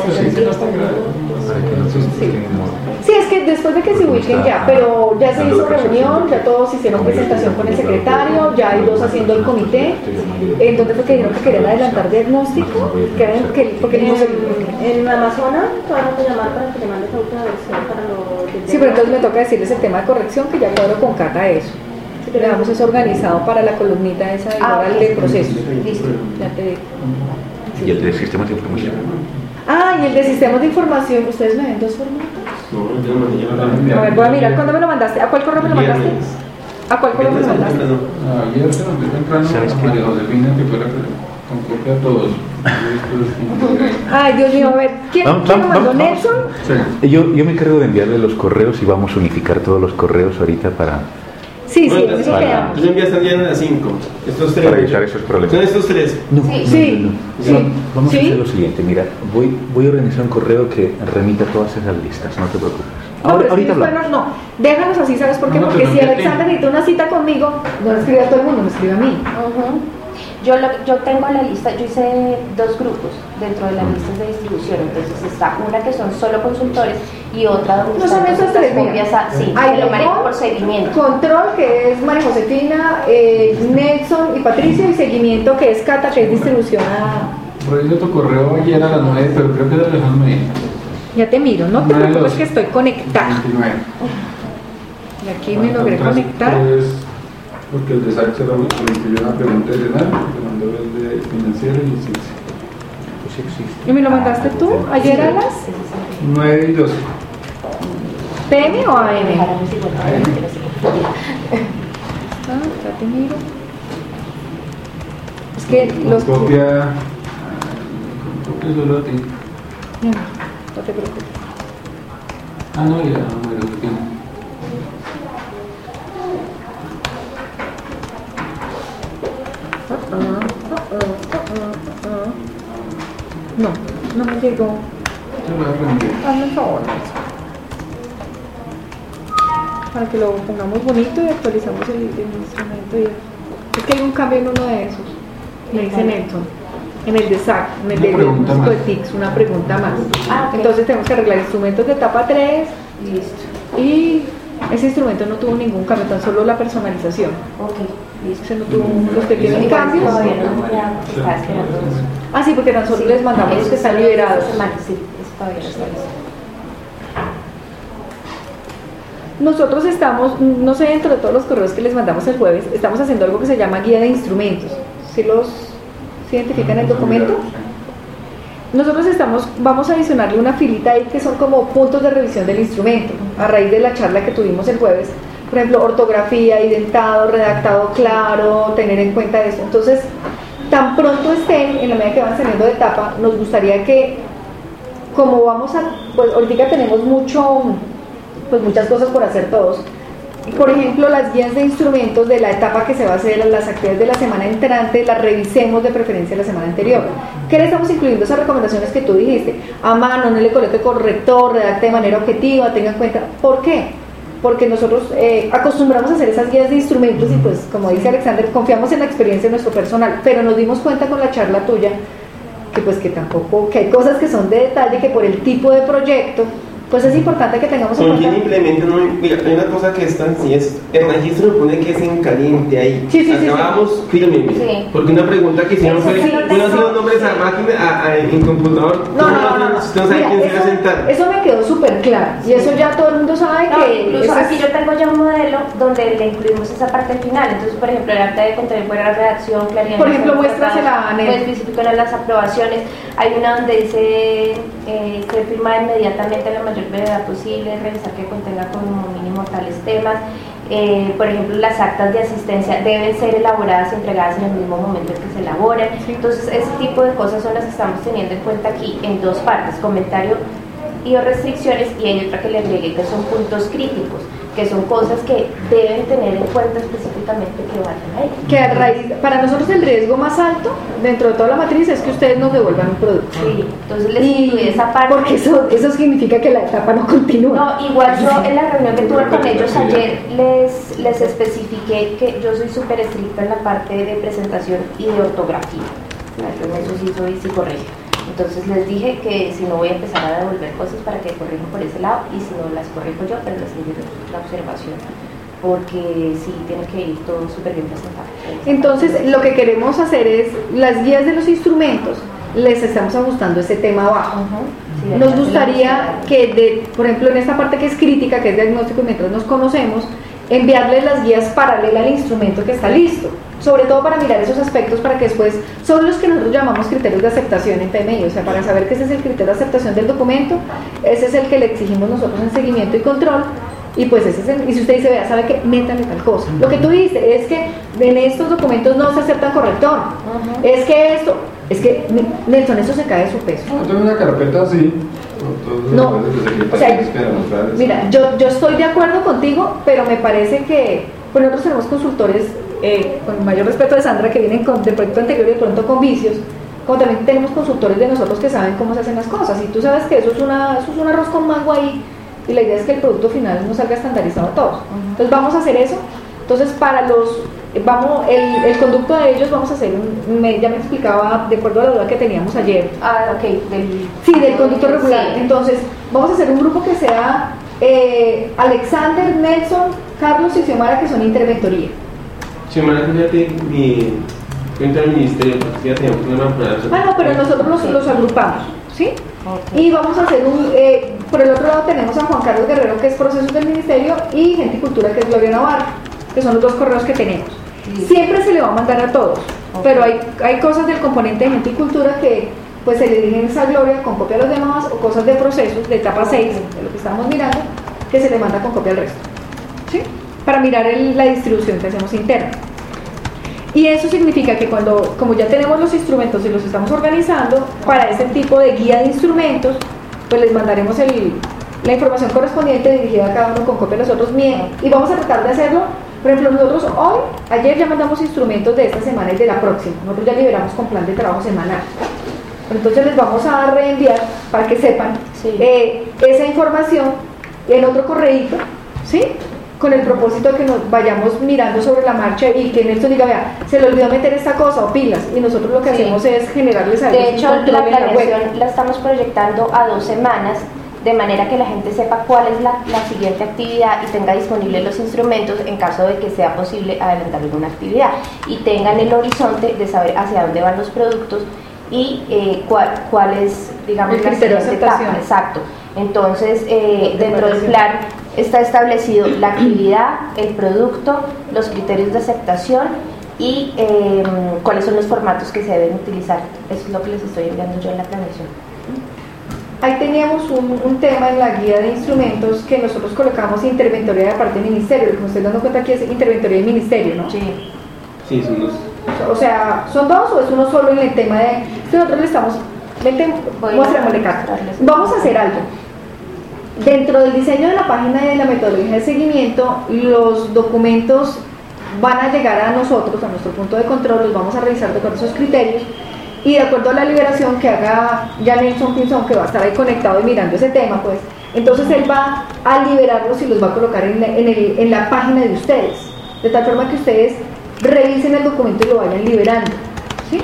Sí, es que después de que se ubiquen ya, pero ya se hizo reunión, ya todos hicieron presentación con el secretario, ya hay dos haciendo el comité, en donde fue que dijeron que querían adelantar diagnóstico, que, que, porque sé. En Amazonas, todavía no te llamaron para que te mandes a otra versión para lo que Sí, pero entonces me toca decirles el tema de corrección, que ya cuadro con Cata eso. Le damos eso organizado para la columnita esa de Ah, oral ok. de proceso. Listo. Ya te digo. Y el de sistemas de información. Ah, y el de sistemas de información, ¿ustedes me ven dos formatos? No, mandé, mandé. A ver, voy a mirar, ¿cuándo me lo mandaste? ¿A cuál correo me lo mandaste? ¿A cuál correo me lo mandaste? no. Ayer se nos dio temprano ¿Sabes a? María Josefina que fuera con a todos. Ay, Dios mío, a ver, ¿quién, Vamos, quién lo vamos, mandó? vamos. ¿Nelson? Sí. Yo, yo me encargo de enviarle los correos y vamos a unificar todos los correos ahorita para, Sí, sí, Bueno, eso para-. Tú envías también a las 5. Estos tres. para evitar esos problemas. Son estos tres. No, Sí. no, no, Sí, no. sí, Va- Vamos sí. a hacer lo siguiente, mira, voy, voy a organizar un correo que remita todas esas listas, no te preocupes. No, Ahora- ahorita hablamos. no, no, déjanos así, ¿sabes por qué? No, no, Porque si Alexander necesita una cita conmigo, no le escribe a todo el mundo, me escribe a mí. Ujú. Yo, lo, yo tengo la lista, yo hice dos grupos dentro de las listas de distribución, entonces está una que son solo consultores y otra donde No son están esas tres, copias a- sí, Hay que lo manejo por seguimiento. Control, que es María Josefina, eh, Nelson y Patricio, y seguimiento, que es Cata, que es distribución a... Revisé tu correo ayer a las 9, pero creo que era de las 9. Ya te miro, no te preocupes que estoy conectada. 29. Y aquí me logré conectar. tres, porque el de SAC se lo incluyó una pregunta de Leonardo, que mandó el de financiero y CICE. Pues sí existe. ¿Y me lo mandaste tú ayer a las 9 y 12. PM o AM? AM. Ah, ya te miro. Es que Con los... Copia. ah, con Copia solo a ti. No, no te preocupes. Ah, no, ya, no, me lo tiene. No, no me llegó. Hazme el favor. Para que lo pongamos bonito y actualizamos el, el instrumento. Y... Es que hay un cambio en uno de esos. Me dice Nelson. En el de SAC, en el Una de de. TICS, una pregunta más. Ah. Entonces tenemos que arreglar instrumentos de etapa 3 Listo. y ese instrumento no tuvo ningún cambio, tan solo la personalización. Ok, listo. Ese no tuvo los pequeños cambios. Todavía no ya estaba esperando eso. Ah, sí, porque tan solo Sí, les mandamos los que están liberados. semana, Sí, eso todavía no está listo. Nosotros estamos, no sé, dentro de todos los correos que les mandamos el jueves, estamos haciendo algo que se llama guía de instrumentos. ¿Sí los sí identifican el documento? Nosotros estamos, vamos a adicionarle una filita ahí que son como puntos de revisión del instrumento, a raíz de la charla que tuvimos el jueves. Por ejemplo, ortografía, identado, redactado claro, tener en cuenta eso. Entonces, tan pronto estén, en la medida que van saliendo de etapa, nos gustaría que, como vamos a, pues ahorita tenemos mucho, pues muchas cosas por hacer todos. Por ejemplo, las guías de instrumentos de la etapa que se va a hacer, las actividades de la semana entrante, las revisemos de preferencia la semana anterior. ¿Qué le estamos incluyendo? Esas recomendaciones que tú dijiste. A mano, no le coloque corrector, redacte de manera objetiva, tenga en cuenta. ¿Por qué? Porque nosotros eh, acostumbramos a hacer esas guías de instrumentos y pues, como dice Alexander, confiamos en la experiencia de nuestro personal, pero nos dimos cuenta con la charla tuya que pues que tampoco, que hay cosas que son de detalle, que por el tipo de proyecto, pues es importante que tengamos en ¿Con quién cuenta. implementa? No, mira, hay una cosa que es tan es el registro me pone que es en caliente ahí. Sí, sí, sí, sí. Acabamos firme. Sí. Porque una pregunta que hicieron fue, tengo. hace los nombres a máquina, a, a- en computador, No, no, no, no. no sabe Mira, quién se va a eso, sentar. eso me quedó súper claro. Y eso ya todo el mundo sabe No, que. incluso aquí yo tengo ya un modelo donde le incluimos esa parte al final. Entonces, por ejemplo, el arte de control buena redacción, claridad. Por ejemplo, muéstrasela a tratados, Nel. Pues especifican las aprobaciones. Hay una donde dice eh, que firma inmediatamente la mayor brevedad posible, revisar que contenga como mínimo tales temas. Eh, por ejemplo, las actas de asistencia deben ser elaboradas y entregadas en el mismo momento en que se elaboran. Entonces, ese tipo de cosas son las que estamos teniendo en cuenta aquí en dos partes, comentario y o restricciones y hay otra que le agregué que son puntos críticos. Que son cosas que deben tener en cuenta específicamente que vayan ahí. Que a raíz, para nosotros el riesgo más alto dentro de toda la matriz es que ustedes nos devuelvan un producto. Sí, entonces les incluí esa parte. Porque eso, eso significa que la etapa no continúa. No, igual yo en la reunión que tuve con ellos ayer les, les especifiqué que yo soy súper estricta en la parte de presentación y de ortografía. Yo en eso sí soy psicorregia. Entonces les dije que si no voy a empezar a devolver cosas para que corrijan por ese lado y si no las corrijo yo, pero les envío la observación. Porque sí, tiene que ir todo súper bien presentado. Entonces, lo que queremos hacer es, las guías de los instrumentos, les estamos ajustando ese tema abajo. Ujú, sí, Nos gustaría que, de, por ejemplo, en esta parte que es crítica, que es diagnóstico mientras nos conocemos, enviarles las guías paralelas al instrumento que está listo. Sobre todo para mirar esos aspectos para que después son los que nosotros llamamos criterios de aceptación en PMI, o sea, para saber que ese es el criterio de aceptación del documento, ese es el que le exigimos nosotros en seguimiento y control. Y pues ese es el, y si usted dice, vea, sabe que métale tal cosa. Lo que tú dices es que en estos documentos no se aceptan corrector. Es que esto, es que Nelson, eso se cae de su peso. Yo tengo una carpeta así, No, de o sea. Mira, yo, yo estoy de acuerdo contigo, pero me parece que pues nosotros tenemos consultores, eh, con el mayor respeto de Sandra, que vienen con, del proyecto anterior y de pronto con vicios, como también tenemos consultores de nosotros que saben cómo se hacen las cosas. Y tú sabes que eso es, una, eso es un arroz con mango ahí, y la idea es que el producto final no salga estandarizado a todos. Entonces vamos a hacer eso. Entonces para los, vamos, el, el conducto de ellos vamos a hacer, un, me- ya me explicaba, de acuerdo a la duda que teníamos ayer, Ah, ok, del, Sí, del conducto regular. Sí. Entonces, vamos a hacer un grupo que sea eh, Alexander, Nelson, Carlos y Xiomara, que son interventoría. Xiomara, fíjate, mi cuenta del ministerio, porque ya tenía un problema para Ah, no, pero nosotros los, los agrupamos, ¿sí? Y vamos a hacer un. eh, por el otro lado, tenemos a Juan Carlos Guerrero, que es Procesos del Ministerio, y Gente y Cultura, que es Gloria Navarro, que son los dos correos que tenemos. Siempre se le va a mandar a todos, Ok. pero hay, hay cosas del componente de Gente y Cultura que pues se le dirigen esa Gloria con copia a los demás, o cosas de procesos, de etapa 6, de lo que estamos mirando, que se le manda con copia al resto. ¿Sí? Para mirar el- la distribución que hacemos interna. Y eso significa que cuando, como ya tenemos los instrumentos y los estamos organizando, para ese tipo de guía de instrumentos, pues les mandaremos el- la información correspondiente dirigida a cada uno con copia de los otros bien. Y vamos a tratar de hacerlo, por ejemplo, nosotros hoy, ayer ya mandamos instrumentos de esta semana y de la próxima. Nosotros ya liberamos con plan de trabajo semanal. Entonces les vamos a reenviar para que sepan Sí. eh, esa información en otro correíto, ¿sí? Con el propósito de que nos vayamos mirando sobre la marcha y que Nelson diga, vea, se le olvidó meter esta cosa o pilas. Y nosotros lo que Sí. hacemos es generarles a ellos De hecho, la en la planeación la estamos proyectando a dos semanas, de manera que la gente sepa cuál es la, la siguiente actividad y tenga disponibles los instrumentos en caso de que sea posible adelantar alguna actividad y tengan el horizonte de saber hacia dónde van los productos y eh, cuál, cuál es, digamos, El la siguiente etapa. Exacto. Entonces, eh, De dentro del plan está establecido la actividad, el producto, los criterios de aceptación y eh, cuáles son los formatos que se deben utilizar. Eso es lo que les estoy enviando yo en la planeación. Ahí teníamos un, un tema en la guía de instrumentos que nosotros colocamos interventoría de parte del ministerio. Como estoy dando cuenta aquí es interventoría del ministerio, ¿no? Sí. Sí, son dos. O sea, ¿son dos o es uno solo en el tema de... Que nosotros le estamos... Vente, Voy a muéstramele acá. Vamos a hacer algo. Dentro del diseño de la página de la metodología de seguimiento, los documentos van a llegar a nosotros, a nuestro punto de control, los vamos a revisar de acuerdo a esos criterios y de acuerdo a la liberación que haga ya Nelson Pinzón, que va a estar ahí conectado y mirando ese tema, pues entonces él va a liberarlos y los va a colocar en la, en la página de ustedes, de tal forma que ustedes revisen el documento y lo vayan liberando. ¿sí?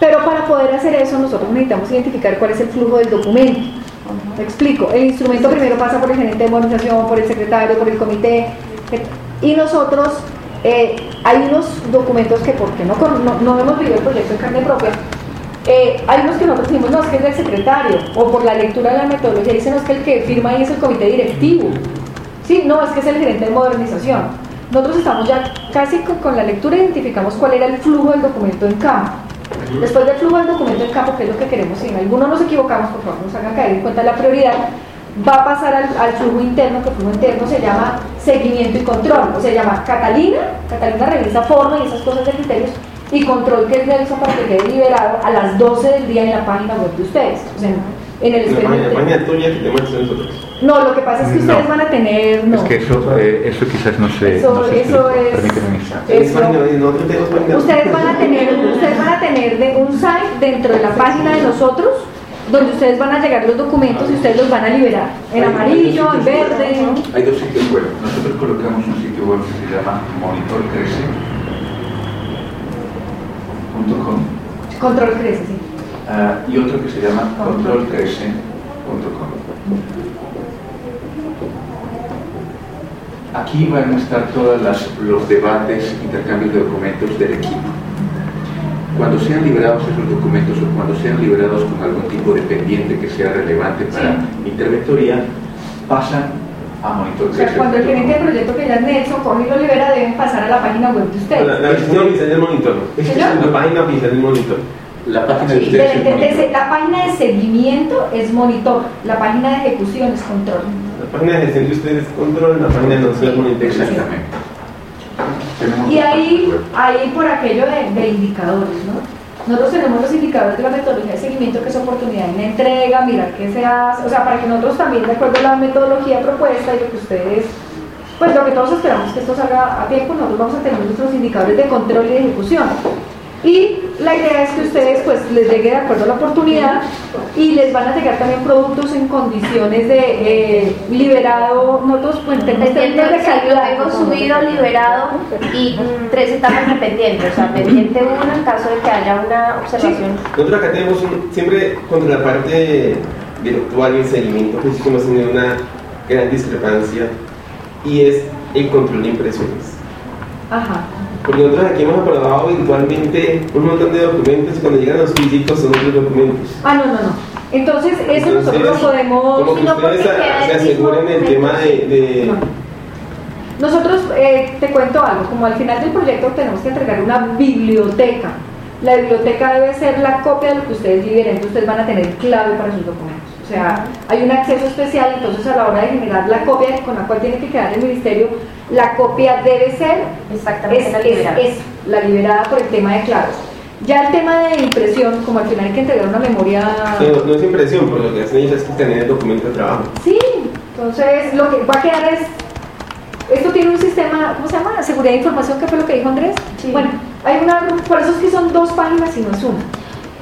Pero para poder hacer eso nosotros necesitamos identificar cuál es el flujo del documento. Me explico, el instrumento primero pasa por el gerente de modernización, por el secretario, por el comité, y nosotros eh, hay unos documentos que porque no, no, no hemos vivido el proyecto en carne propia, eh, hay unos que nosotros decimos, no, es que es del secretario, o por la lectura de la metodología dicen, no, es que el que firma ahí es el comité directivo, sí, no, es que es el gerente de modernización. Nosotros estamos ya casi con, la lectura identificamos cuál era el flujo del documento en campo. Después del flujo del documento en campo, que es lo que queremos, si en alguno nos equivocamos, por favor nos hagan caer en cuenta la prioridad, va a pasar al, al flujo interno, que el flujo interno se llama seguimiento y control, o se llama Catalina, Catalina revisa forma y esas cosas de criterios, y control que es Nelson para que quede liberado a las 12 del día en la página web de ustedes, o sea, en el La página, la página tuya que te muestra nosotros. No, lo que pasa es que ustedes No. van a tener. No. Es que eso, eh, eso quizás no se, Eso- no se eso es- Eso- de- tenemos Ustedes van a tener, ustedes van a tener de un site dentro de la página de nosotros donde ustedes van a llegar los documentos y ustedes los van a liberar en amarillo, en verde. Hay dos sitios web. Nosotros colocamos un sitio web que se llama monitorcrece.com Control crece, sí. ah, y otro que se llama controlcrece.com. Aquí van a estar todos los debates, intercambios de documentos del equipo. Cuando sean liberados esos documentos o cuando sean liberados con algún tipo de pendiente que sea relevante para interventoría, pasan a monitor O sea, cuando el gerente de proyecto que ya es Nelson coge y lo libera, deben pasar a la página web de La, ustedes. la versión oficial del monitor. La página oficial del monitor. La página de Sí, de- es de- de- la página de seguimiento es monitor, la página de ejecución es control. La página de gestión de ustedes control, la página de nosotros es monitor. Exactamente. Y ahí, ahí por aquello de, de indicadores, ¿no? Nosotros tenemos los indicadores de la metodología de seguimiento, que es oportunidad en entrega, mirar qué se hace, o sea, para que nosotros también, de acuerdo a la metodología propuesta y lo que ustedes, pues lo que todos esperamos que esto salga a tiempo, nosotros vamos a tener nuestros indicadores de control y de ejecución. Y la idea es que ustedes pues les llegue de acuerdo a la oportunidad y les van a llegar también productos en condiciones de eh, liberado, nosotros pues tenemos términos de calidad. tengo subido, liberado y tres etapas de pendiente. O sea, pendiente uno en caso de que haya una observación. Nosotros acá tenemos un- siempre contra la parte virtual y el seguimiento, que sí hemos tenido una gran discrepancia y es el control de impresiones. Ajá. Porque nosotros aquí hemos aprobado virtualmente un montón de documentos y cuando llegan los físicos son otros documentos. Ah, no, no, no. Entonces, eso nosotros lo podemos... Como que sino ustedes a- se aseguren el tema de... de- No. Nosotros, eh, te cuento algo, como al final del proyecto tenemos que entregar una biblioteca. La biblioteca debe ser la copia de lo que ustedes liberen, entonces ustedes van a tener clave para sus documentos. O sea, hay un acceso especial, entonces a la hora de generar la copia con la cual tiene que quedar el ministerio, la copia debe ser Exactamente es, la liberada. es la liberada por el tema de claves. Ya el tema de impresión, como al final hay que entregar una memoria... No, no es impresión, porque lo que hacen ellos es que tener el documento de trabajo. Sí, entonces lo que va a quedar es, esto tiene un sistema, ¿cómo se llama? Seguridad de información, ¿qué fue lo que dijo Andrés? Sí. Bueno, hay una, por eso es que son dos páginas y no es una.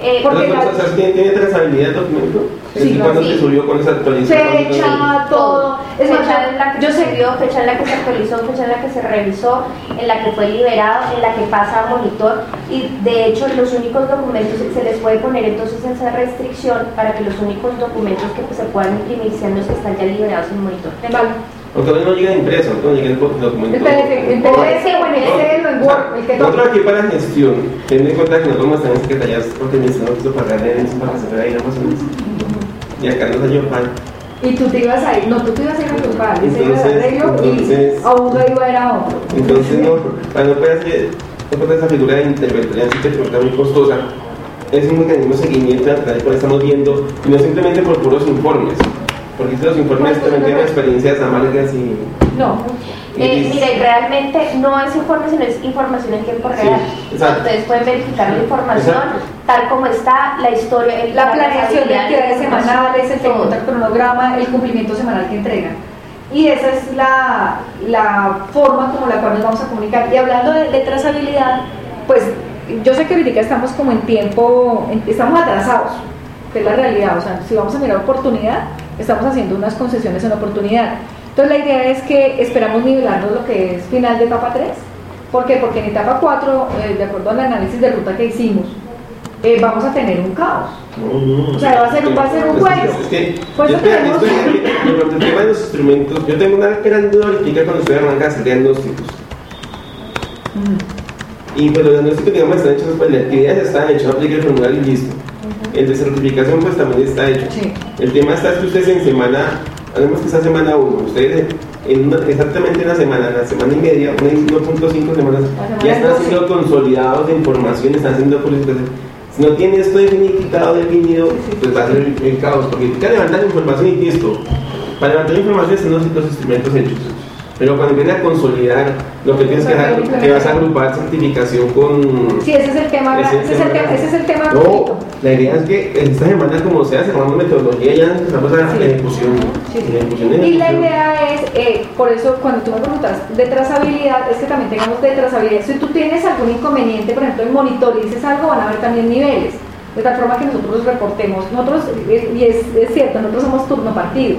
Eh, Porque la- ¿tiene, trazabilidad el documento? Sí, cuándo sí. se subió, actualizó. cuándo se- Fecha, todo. Es más, fecha en la que yo se subió, fecha en la que se actualizó, fecha en la que se revisó, en la que fue liberado, en la que pasa a monitor y de hecho los únicos documentos se les puede poner entonces esa restricción para que los únicos documentos que se puedan imprimir sean los que están ya liberados en monitor. vale. Aunque no llega impreso, no llega el documento. PDF, el PDF o en Excel o en Word, el que Nosotros aquí para gestión, teniendo en cuenta que nosotros estamos en secretarías organizadas para pagar en para vea ahí más o menos. Y acá nos ayuda para Y tú te ibas a ir, no, tú te ibas a ir a era el Entonces, entonces- y a uno iba era a otro. Entonces, no, para no hacer no esa figura de interventoría sí que resulta muy costosa. Es un mecanismo de seguimiento al cual estamos viendo, y no simplemente por puros informes, porque los informes también tienen experiencias amargas y. No, Eh, y realmente no es informe, sino es información en tiempo Sí, real. exacto. Ustedes pueden verificar la información Exacto. tal como está, la historia, el- la planeación de actividades semanales, el todo. cronograma, el cumplimiento semanal que entregan. Y esa es la, la forma como la cual nos vamos a comunicar. Y hablando de, de trazabilidad, pues yo sé que ahorita estamos como en tiempo, en- estamos atrasados, que es la realidad. O sea, si vamos a mirar oportunidad, estamos haciendo unas concesiones en oportunidad. Entonces la idea es que esperamos nivelarnos lo que es final de etapa 3. ¿Por qué? Porque en etapa 4, eh, de acuerdo al análisis de ruta que hicimos, eh, vamos a tener un caos. No, no, O sea, va a ser un- va a ser un juego. Es que, Por yo eso tenemos- al tema de los instrumentos, yo tengo una gran duda ahorita cuando estoy arrancando a hacer diagnósticos. Y pues los diagnósticos, digamos, están hechos, pues las actividades están hechas, aplica el formulario y listo. El de certificación, pues también está hecho. Sí. El tema está es que ustedes en semana, hablemos que esa semana 1, ustedes en una- exactamente una semana, la semana y media, una 1.5 semanas, ya están siendo consolidados de información, están haciendo publicación. Si no tiene esto definido, definido, pues va a ser el, caos, porque hay que levantar información y listo. Para levantar información están los, los instrumentos hechos. Pero cuando empiezas a consolidar lo que tienes que hacer, que vas a agrupar certificación con... Sí, ese es el tema, ese, es el tema, ese es el tema No, la idea es que esta semana como sea, cerramos metodología ya empezamos a la Sí. ejecución. Sí, sí. La ejecución, Y la idea es, eh, por eso cuando tú me preguntas de trazabilidad, es que también tengamos de trazabilidad. Si tú tienes algún inconveniente, por ejemplo, en monitor y dices algo, van a haber también niveles. De tal forma que nosotros reportemos. Nosotros, eh, y es, es cierto, nosotros somos turno partido.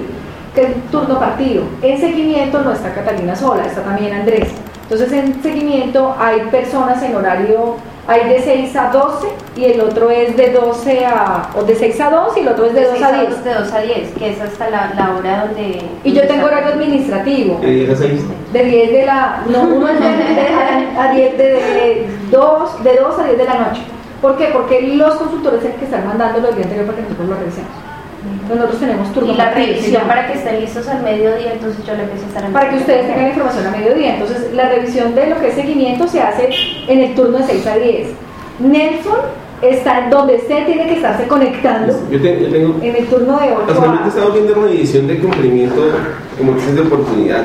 Que es turno partido? En seguimiento no está Catalina sola, está también Andrés. Entonces en seguimiento hay personas en horario, hay de 6 a 12 y el otro es de 12 a, o de 6 a 2 y el otro es de 2 a 10. De 2 a 10, que es hasta la, la hora donde... Y yo tengo horario administrativo. De 10 a 6. De 10 de la. No, uno es de, de- a 10 de, de 2, de 2 a 10 de la noche. ¿Por qué? Porque los consultores son los que están mandando el día anterior para que nosotros lo revisemos. Entonces nosotros tenemos turno Y la revisión para que estén listos al mediodía, entonces yo le empiezo a estar en para que ustedes tengan la información a mediodía. Entonces, la revisión de lo que es seguimiento se hace en el turno de 6 a 10. Nelson está donde usted tiene que estarse conectando Yo, te- yo tengo... en el turno de 8 Actualmente a. estamos viendo revisión de cumplimiento, como de oportunidad.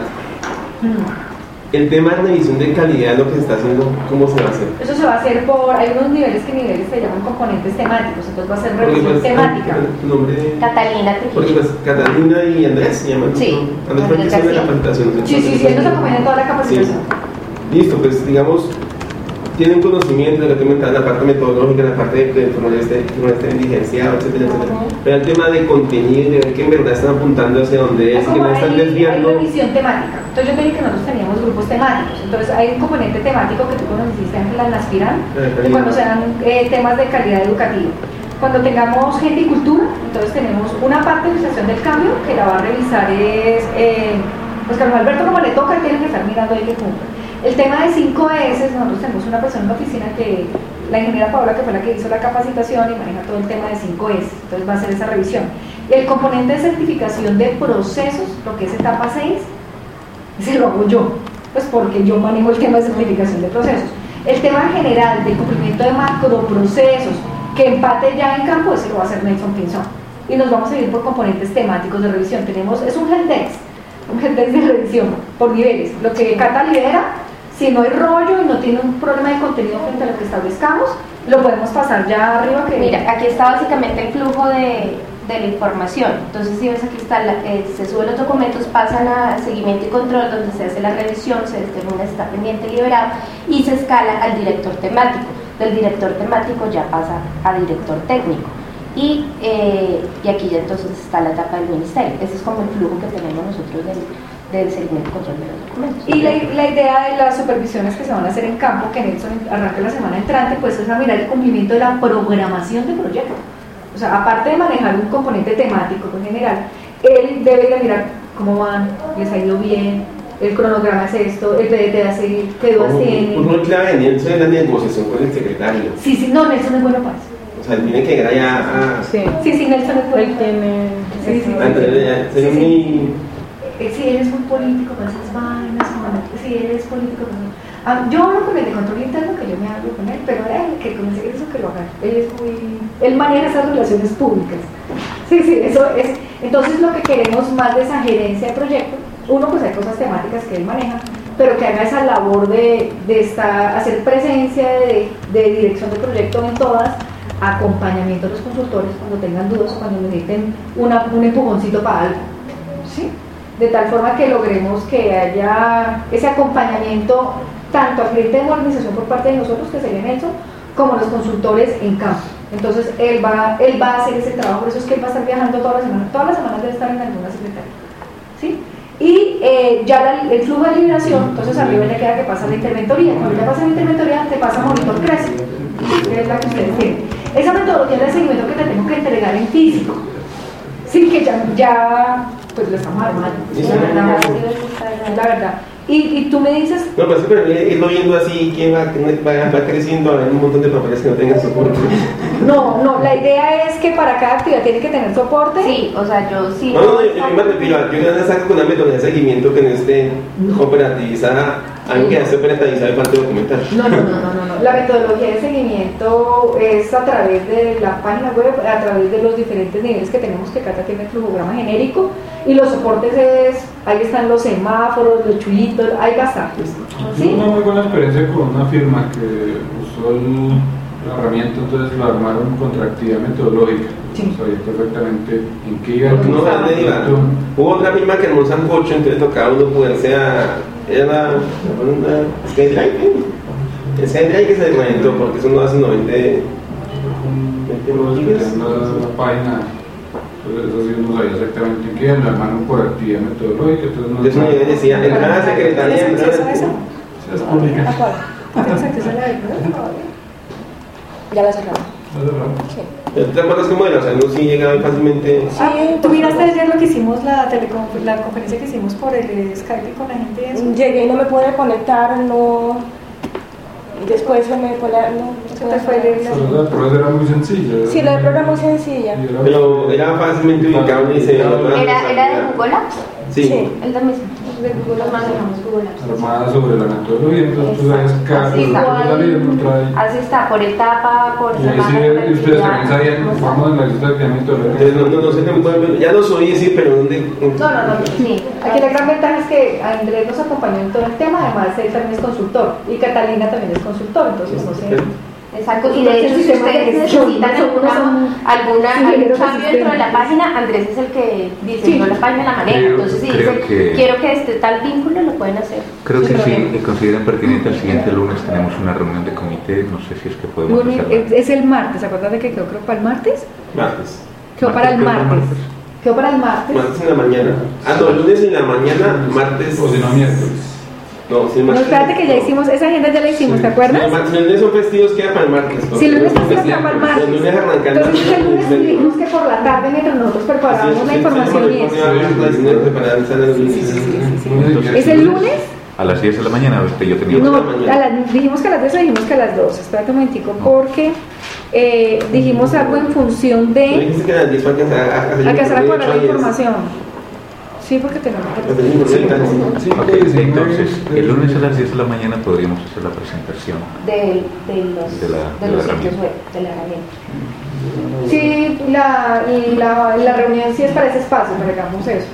Mm. El tema de revisión de calidad, lo que se está haciendo, ¿cómo se va a hacer? Eso se va a hacer por. Hay unos niveles que niveles se llaman componentes temáticos. Entonces va a ser Porque, revisión pues, temática. tu nombre de- Catalina Porque Trujillo. pues Catalina y Andrés se llaman. Sí, ¿no? Andrés Andrés hizo la capacitación. Sí, sí, sí, ellos acompañan toda la capacitación. Sí. Listo, pues digamos, tienen conocimiento de lo que comentan, la parte metodológica, la parte de, formar este diligenciado, etcétera, etcétera. Pero el tema de contenido y de ver que en verdad están apuntando hacia donde es, que no están desviando. Hay revisión temática. Entonces yo te dije que nosotros teníamos grupos temáticos. Entonces hay un componente temático que tú conociste en la NASPIRAN, de cuando sean eh, temas de calidad educativa. Cuando tengamos gente y cultura, entonces tenemos una parte de administración del cambio que la va a revisar es, eh, pues Carlos Alberto como le toca, tiene que estar mirando ahí que cumpla. El tema de 5S, nosotros tenemos una persona en la oficina que, la ingeniera Paola, que fue la que hizo la capacitación y maneja todo el tema de 5S, entonces va a hacer esa revisión. Y el componente de certificación de procesos, lo que es etapa 6, ese lo hago yo, pues porque yo manejo el tema de certificación de procesos. El tema general del cumplimiento de macroprocesos, que empate ya en campo, ese lo va a hacer Nelson Pinzón. Y nos vamos a ir por componentes temáticos de revisión. Tenemos, es un helpdesk, un helpdesk de revisión por niveles. Lo que Cata lidera, si no hay rollo y no tiene un problema de contenido frente a lo que establezcamos, lo podemos pasar ya arriba que Mira, aquí está básicamente el flujo de, la información. Entonces, si ves aquí está, eh, se suben los documentos, pasan a seguimiento y control, donde se hace la revisión, se determina si está pendiente liberado y se escala al director temático. Del director temático ya pasa a director técnico. Y, eh, aquí ya entonces está la etapa del ministerio. Ese es como el flujo que tenemos nosotros del, del seguimiento y control de los documentos. Y la, la idea de las supervisiones que se van a hacer en campo, que Nelson arranca la semana entrante, pues es a mirar el cumplimiento de la programación de proyecto. O sea, aparte de manejar un componente temático en general, él debe ir a mirar cómo van, les ha ido bien, el cronograma es esto, el PDT a seguir, qué dudas Un tienen. rol clave de Nelson es la negociación con el secretario. Sí, sí, no, Nelson es bueno para eso. O sea, tiene que llegar allá a... Sí, Sí, sí, Nelson es bueno. él tiene... Sí, sí, sí. a tener ya- Sí, ser sí. Muy... Eh, Sí, él es muy político con esas vainas, con- sí, él es político con Ah, yo hablo con el de control interno, que yo me hablo con él, pero él, que con el secreto que lo haga. Él es muy... Él maneja esas relaciones públicas. Sí, sí, eso es... Entonces lo que queremos más de esa gerencia de proyecto, uno pues hay cosas temáticas que él maneja, pero que haga esa labor de, de estar, hacer presencia de, de dirección de proyecto en todas, acompañamiento a los consultores cuando tengan dudas cuando necesiten una, un empujoncito para algo. ¿sí? De tal forma que logremos que haya ese acompañamiento tanto al cliente de modernización por parte de nosotros, que sería Nelson, como los consultores en campo. Entonces él va, él va a hacer ese trabajo, por eso es que él va a estar viajando todas las semanas, todas las semanas debe estar en alguna secretaría. ¿sí? Y eh, ya el flujo de liberación, entonces arriba le queda que pasa la interventoría. Cuando ya pasa la interventoría, te pasa Monitor Crece, que es la que ustedes tienen. Esa metodología de seguimiento que te tengo que entregar en físico. Sí, que ya pues lo estamos armando. Sí, sí, la verdad, sí, la verdad. Y, y tú me dices, No, pues pero irlo viendo así, que va, va, va creciendo, hay un montón de papeles que no tengan soporte. no, no, la idea es que para cada actividad tiene que tener soporte. Sí, o sea, yo sí. No, no, yo, yo me refiero, yo ya saco con una metodología de seguimiento que no esté operativizada Alguien que hace operata y sabe cuánto documentar. No, no, no, no, no. La metodología de seguimiento es a través de la página web, a través de los diferentes niveles que tenemos que Cata tiene el flujograma genérico y los soportes es, ahí están los semáforos, los chulitos, hay bastantes. Tuve ¿Sí? una muy buena experiencia con una firma que usó el- la herramienta, entonces lo armaron con actividad metodológica. Sí. Sabía perfectamente en qué iba. Sabe dónde iba. Hubo otra firma que armó un sancocho, entonces tocaba uno poderse a. Era una. una SkyDrive. El SkyDrive que se desconectó porque eso no hace 90. 20 gigas. la página, entonces eso sí no sabía exactamente en qué iba, lo armaron por actividad metodológica. Entonces no Entonces uno llegaba y decía, entrada secretaría, ¿Tienes acceso a esa? ¿Tienes acceso a la de? Ya la raro. Sí. ¿Te acuerdas cómo era? O sea, no sí llegaba fácilmente. Ah, ¿Tú miraste ayer lo que hicimos, la, telecon- la conferencia que hicimos por el Skype con la gente eso? Llegué y no me pude conectar, no. Después se me fue la. No, Se te fue Pero la prueba era muy sencilla. Sí, la prueba era muy sencilla. Pero era fácilmente ubicable y se ¿Era, era de Google Apps? Sí. Sí. Es lo mismo. De Google Apps manejamos Google Apps. armada sobre la metodología, entonces tú sabes cada Así está. por etapa, por Y ahí semana. sí, por y ustedes también actividad. sabían, vamos en la lista de actividad Entonces no, no, Ya los oí, sí, pero ¿dónde? No, no, no, Sí. Aquí la gran ventaja es que Andrés nos acompañó en todo el tema, además él también es consultor y Catalina también es consultor, entonces no sé. Exacto, y de hecho si ustedes necesitan alguna, alguna, algún cambio dentro de la página, Andrés es el que dice, Sí. la página la manejo, Creo- entonces si dicen, que- quiero que esté tal vínculo, lo pueden hacer. Creo que sí, eh, consideran pertinente el siguiente lunes tenemos una reunión de comité, no sé si es que podemos Lunes- es, es el martes, ¿acuerdas de que quedó creo para el martes? Martes. Quedó para el ¿Martes, martes. Quedó para el martes. Martes en la mañana. Ah, no, lunes en la mañana, martes. O si no, miércoles. No, sí, No, martes. espérate que ya hicimos, esa agenda ya la hicimos, ¿te Sí, acuerdas? los martes- los lunes son festivos, queda para el martes. Si el lunes porque está para el martes. Los lunes arrancando. Entonces el lunes dijimos que por la tarde mientras nosotros preparábamos la información y eso. ¿Es el lunes? A las 10 de la mañana este, yo tenía No, a las- dijimos que a las 10 o dijimos que a las 2. Espérate un momentico porque eh, dijimos algo en función de Dijiste que a las 10 para alcanzar a cuadrar la información. Sí, porque tenemos que... informe, sí. Ok, entonces, el lunes a las 10 de la mañana podríamos hacer la presentación. De, de los, De la- de de los la sitios web, de la herramienta. Sí, la, la, la reunión sí es para ese espacio, pero hagamos eso.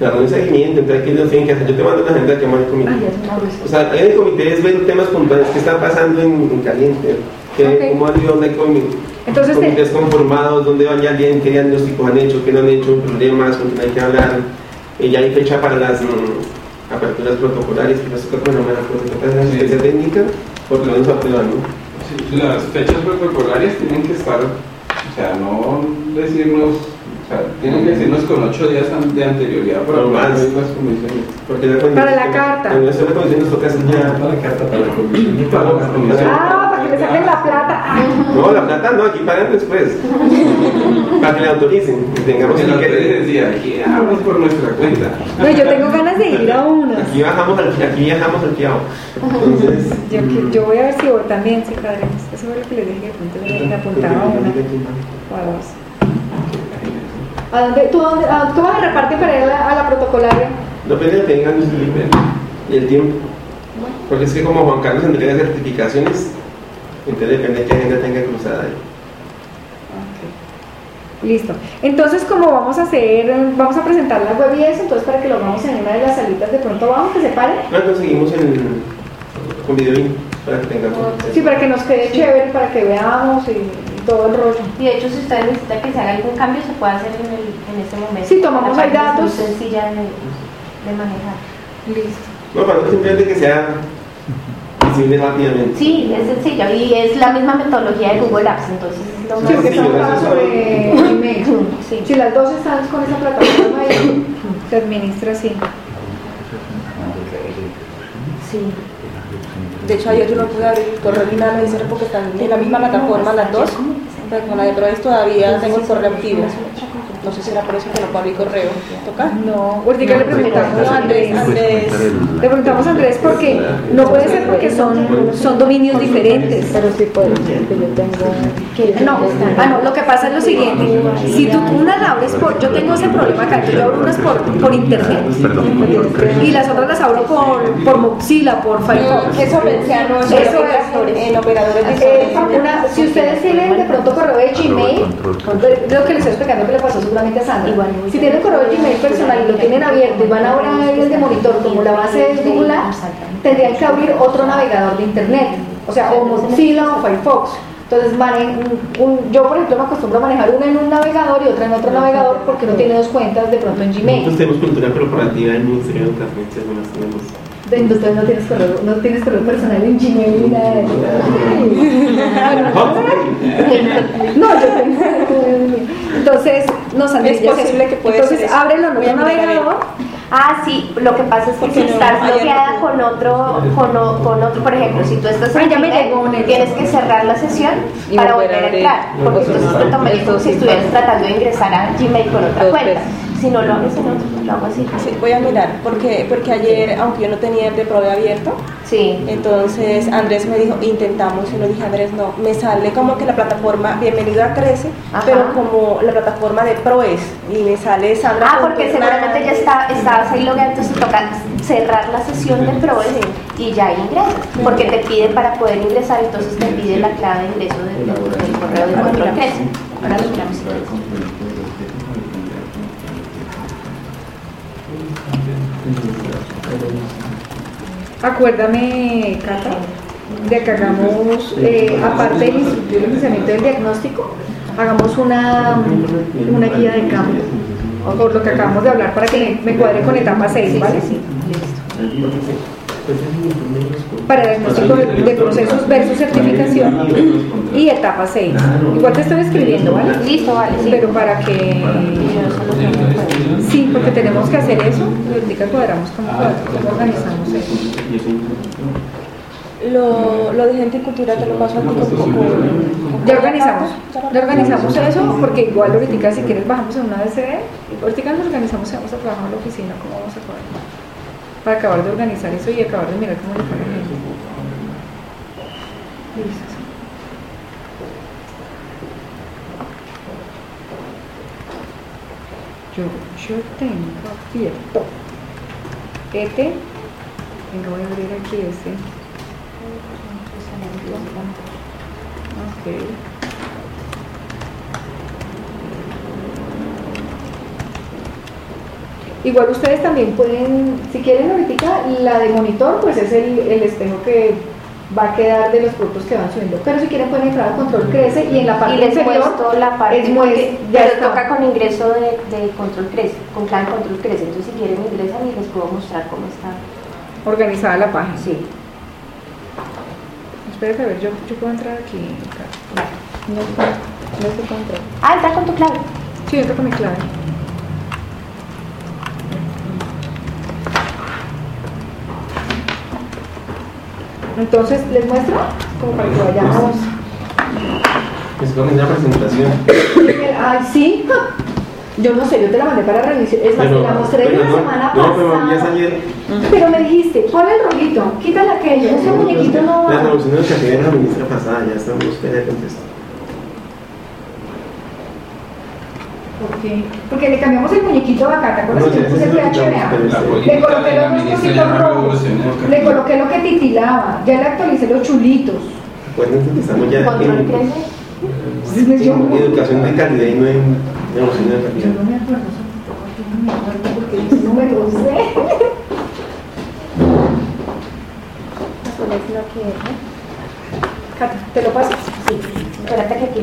La reunión de seguimiento, entonces, ¿qué nos tienen que hacer? Yo te mando la agenda que manda el comité. Ocurrió. O sea, en el comité es ver temas puntuales, qué está pasando en, en caliente, qué, Ok. cómo han ido, dónde hay Entonces, te- comités conformados, dónde van ya bien, qué diagnósticos han hecho, qué no han hecho, problemas, con quién hay que hablar. Y ya hay fecha para las mm, aperturas protocolarias, que no sé cómo no me acuerdo, ¿qué pasa? Sí. Fecha técnica, porque lo vamos a probar, ¿no? Sí, las fechas protocolarias tienen que estar, o sea, no decirnos, o sea, tienen que decirnos con ocho días de anterioridad para No más. las. Porque la comisión- Para la carta. Cuando hacer la comisión nos toca hacer ya la carta para la comisión. Para la comisión. Ah, para que le saquen la plata. No, la plata no, aquí pagan después. para que la autoricen y tengamos que decía, aquí vamos por nuestra cuenta. No, yo tengo ganas de ir a una. Aquí bajamos al, aquí viajamos al Piao. Entonces, Yo, que- yo voy a ver si voy también, sí, padre. Eso fue lo que les dije, de pronto me- me apuntaba a una o a dos. ¿A dónde, tú, dónde, a, ¿Cómo se reparte para ir a la, a la protocolaria? depende de que tengan libre y el tiempo. Porque es que como Juan Carlos entrega certificaciones, entonces depende de qué agenda tenga cruzada ahí. Listo. Entonces, como vamos a hacer, vamos a presentar la web y eso, entonces para que lo hagamos en una de las salitas de pronto vamos, que se pare. No conseguimos el, con video para que tengamos. Sí, para que nos quede chévere, para que veamos y todo el rollo. Y de hecho, si ustedes necesitan que se haga algún cambio, se puede hacer en, el, en ese momento. Sí, tomamos ahí página es datos. muy sencilla de, de manejar. Listo. No, para simplemente que sea visible rápidamente. Sí, es sencillo y es la misma metodología de Google Apps, entonces es lo Sí, más estamos sobre email. Sí. Si las dos están con esa plataforma y se administra así. Sí. De hecho, ayer yo no pude abrir el correo ni me dijeron porque están en la misma plataforma las dos. Pero con la de Provis todavía tengo el correo activo. No sé si era por eso que no puedo abrir correo. ¿Toca? No, ahorita le preguntamos a Andrés. Andrés. Le preguntamos a Andrés porque no puede ser porque son, son dominios diferentes. Pero sí puede ser que yo tengo. No, ah, no, lo que pasa es lo siguiente. Si tú unas la abres por, yo tengo ese problema acá, yo abro unas por, por internet y las otras las abro por, por Mozilla, por Firefox. Eso no Eso es. en operadores Eh, diferentes. una- si ustedes tienen de pronto correo de Gmail, lo que les estoy explicando que le pasó seguramente a Sandra. Si tienen correo de Gmail personal y lo tienen abierto y van ahora a ver el de monitor como la base es Google, tendrían que abrir otro navegador de internet, o sea, o Mozilla o Firefox. Entonces, mane- un- yo por ejemplo me acostumbro a manejar una en un navegador y otra en otro navegador porque no tiene dos cuentas de pronto en Nosotros Gmail. tenemos cultura corporativa del Ministerio de Educación, las tenemos. Entonces no tienes correo, no tienes correo personal en Gmail ni nada de eso. No, yo tengo. Entonces, no Andrés, Es posible que puede Entonces, ábrelo en otro navegador. Ah, sí, lo que pasa es que si estás bloqueada con otro, con, con otro, por ejemplo, si tú estás Ay, en Gmail, tienes que cerrar la sesión para volver a entrar, porque Eso entonces te tomaría como si estuvieras tratando de ingresar a Gmail con otra cuenta. Si no lo haces, no, lo hago así. Sí, voy a mirar, porque, porque ayer, aunque yo no tenía el de Prove abierto, Sí. entonces Andrés me dijo, intentamos, y le dije, Andrés, no, me sale como que la plataforma Bienvenido a Crece, Ajá. pero como la plataforma de Proes, y me sale Sandra. Ah, porque seguramente ya está, estabas ahí logueado, entonces toca cerrar la sesión de PROES y ya ingresas, porque te pide para poder ingresar, entonces te pide la clave de ingreso del, del correo de control crece. Ahora lo miramos Acuérdame, Cata, de que hagamos, eh, aparte del instructivo del diagnóstico, hagamos una, una guía de cambio, por lo que acabamos de hablar, para que me, cuadre con etapa 6, ¿vale? Para diagnóstico de, de procesos versus certificación y etapa 6. Igual te estoy escribiendo, ¿vale? Listo, vale, sí. Pero para que... Sí, porque tenemos que hacer eso, y ahorita cuadramos cómo, cómo organizamos eso. Lo, lo de gente y cultura te lo paso a ti Ya organizamos, ya organizamos eso, porque igual ahorita si quieres bajamos en una DCD, y ahorita nos organizamos y vamos a trabajar en la oficina, cómo vamos a poder, para acabar de organizar eso y acabar de mirar cómo le la gente. Listo. Yo, yo tengo abierto este, venga voy a abrir aquí este. Ok. Igual ustedes también pueden, si quieren ahorita, la de monitor, pues es el, el espejo que va a quedar de los productos que van subiendo. Pero si quieren pueden entrar al control crece y en la parte Y les inferior la parte, es muest- porque- ya pero está. toca con ingreso de, de control crece, con clave control crece, entonces si quieren ingresan y les puedo mostrar cómo está. organizada la página. Sí. Espérate a ver, yo, yo puedo entrar aquí. Vale. No, no se puede entrar. Ah, está con tu clave. Sí, entro con mi clave. Entonces, ¿les muestro? Como para que vayamos. Es como una presentación. Ay, sí. Yo no sé, yo te la mandé para revisión. Es más, te la mostré pero la no, semana no, pero ya pasada. ayer Pero me dijiste, pon el rolito, quítale aquello. Ese muñequito no la va. traducción del café de la ministra pasada, ya estamos espera de Porque le cambiamos el muñequito acá, ¿te acuerdas No, le puse PHBA? Le coloqué los dos cositos rojos. Le coloqué lo que titilaba. Ya le actualicé los chulitos. Acuérdense que estamos ya en. Yo, educación de calidad y no en negocio de yo calidad. no me acuerdo, yo no me acuerdo porque yo no me lo sé. Eso es lo que... Cata, ¿te lo paso? Sí, espérate que aquí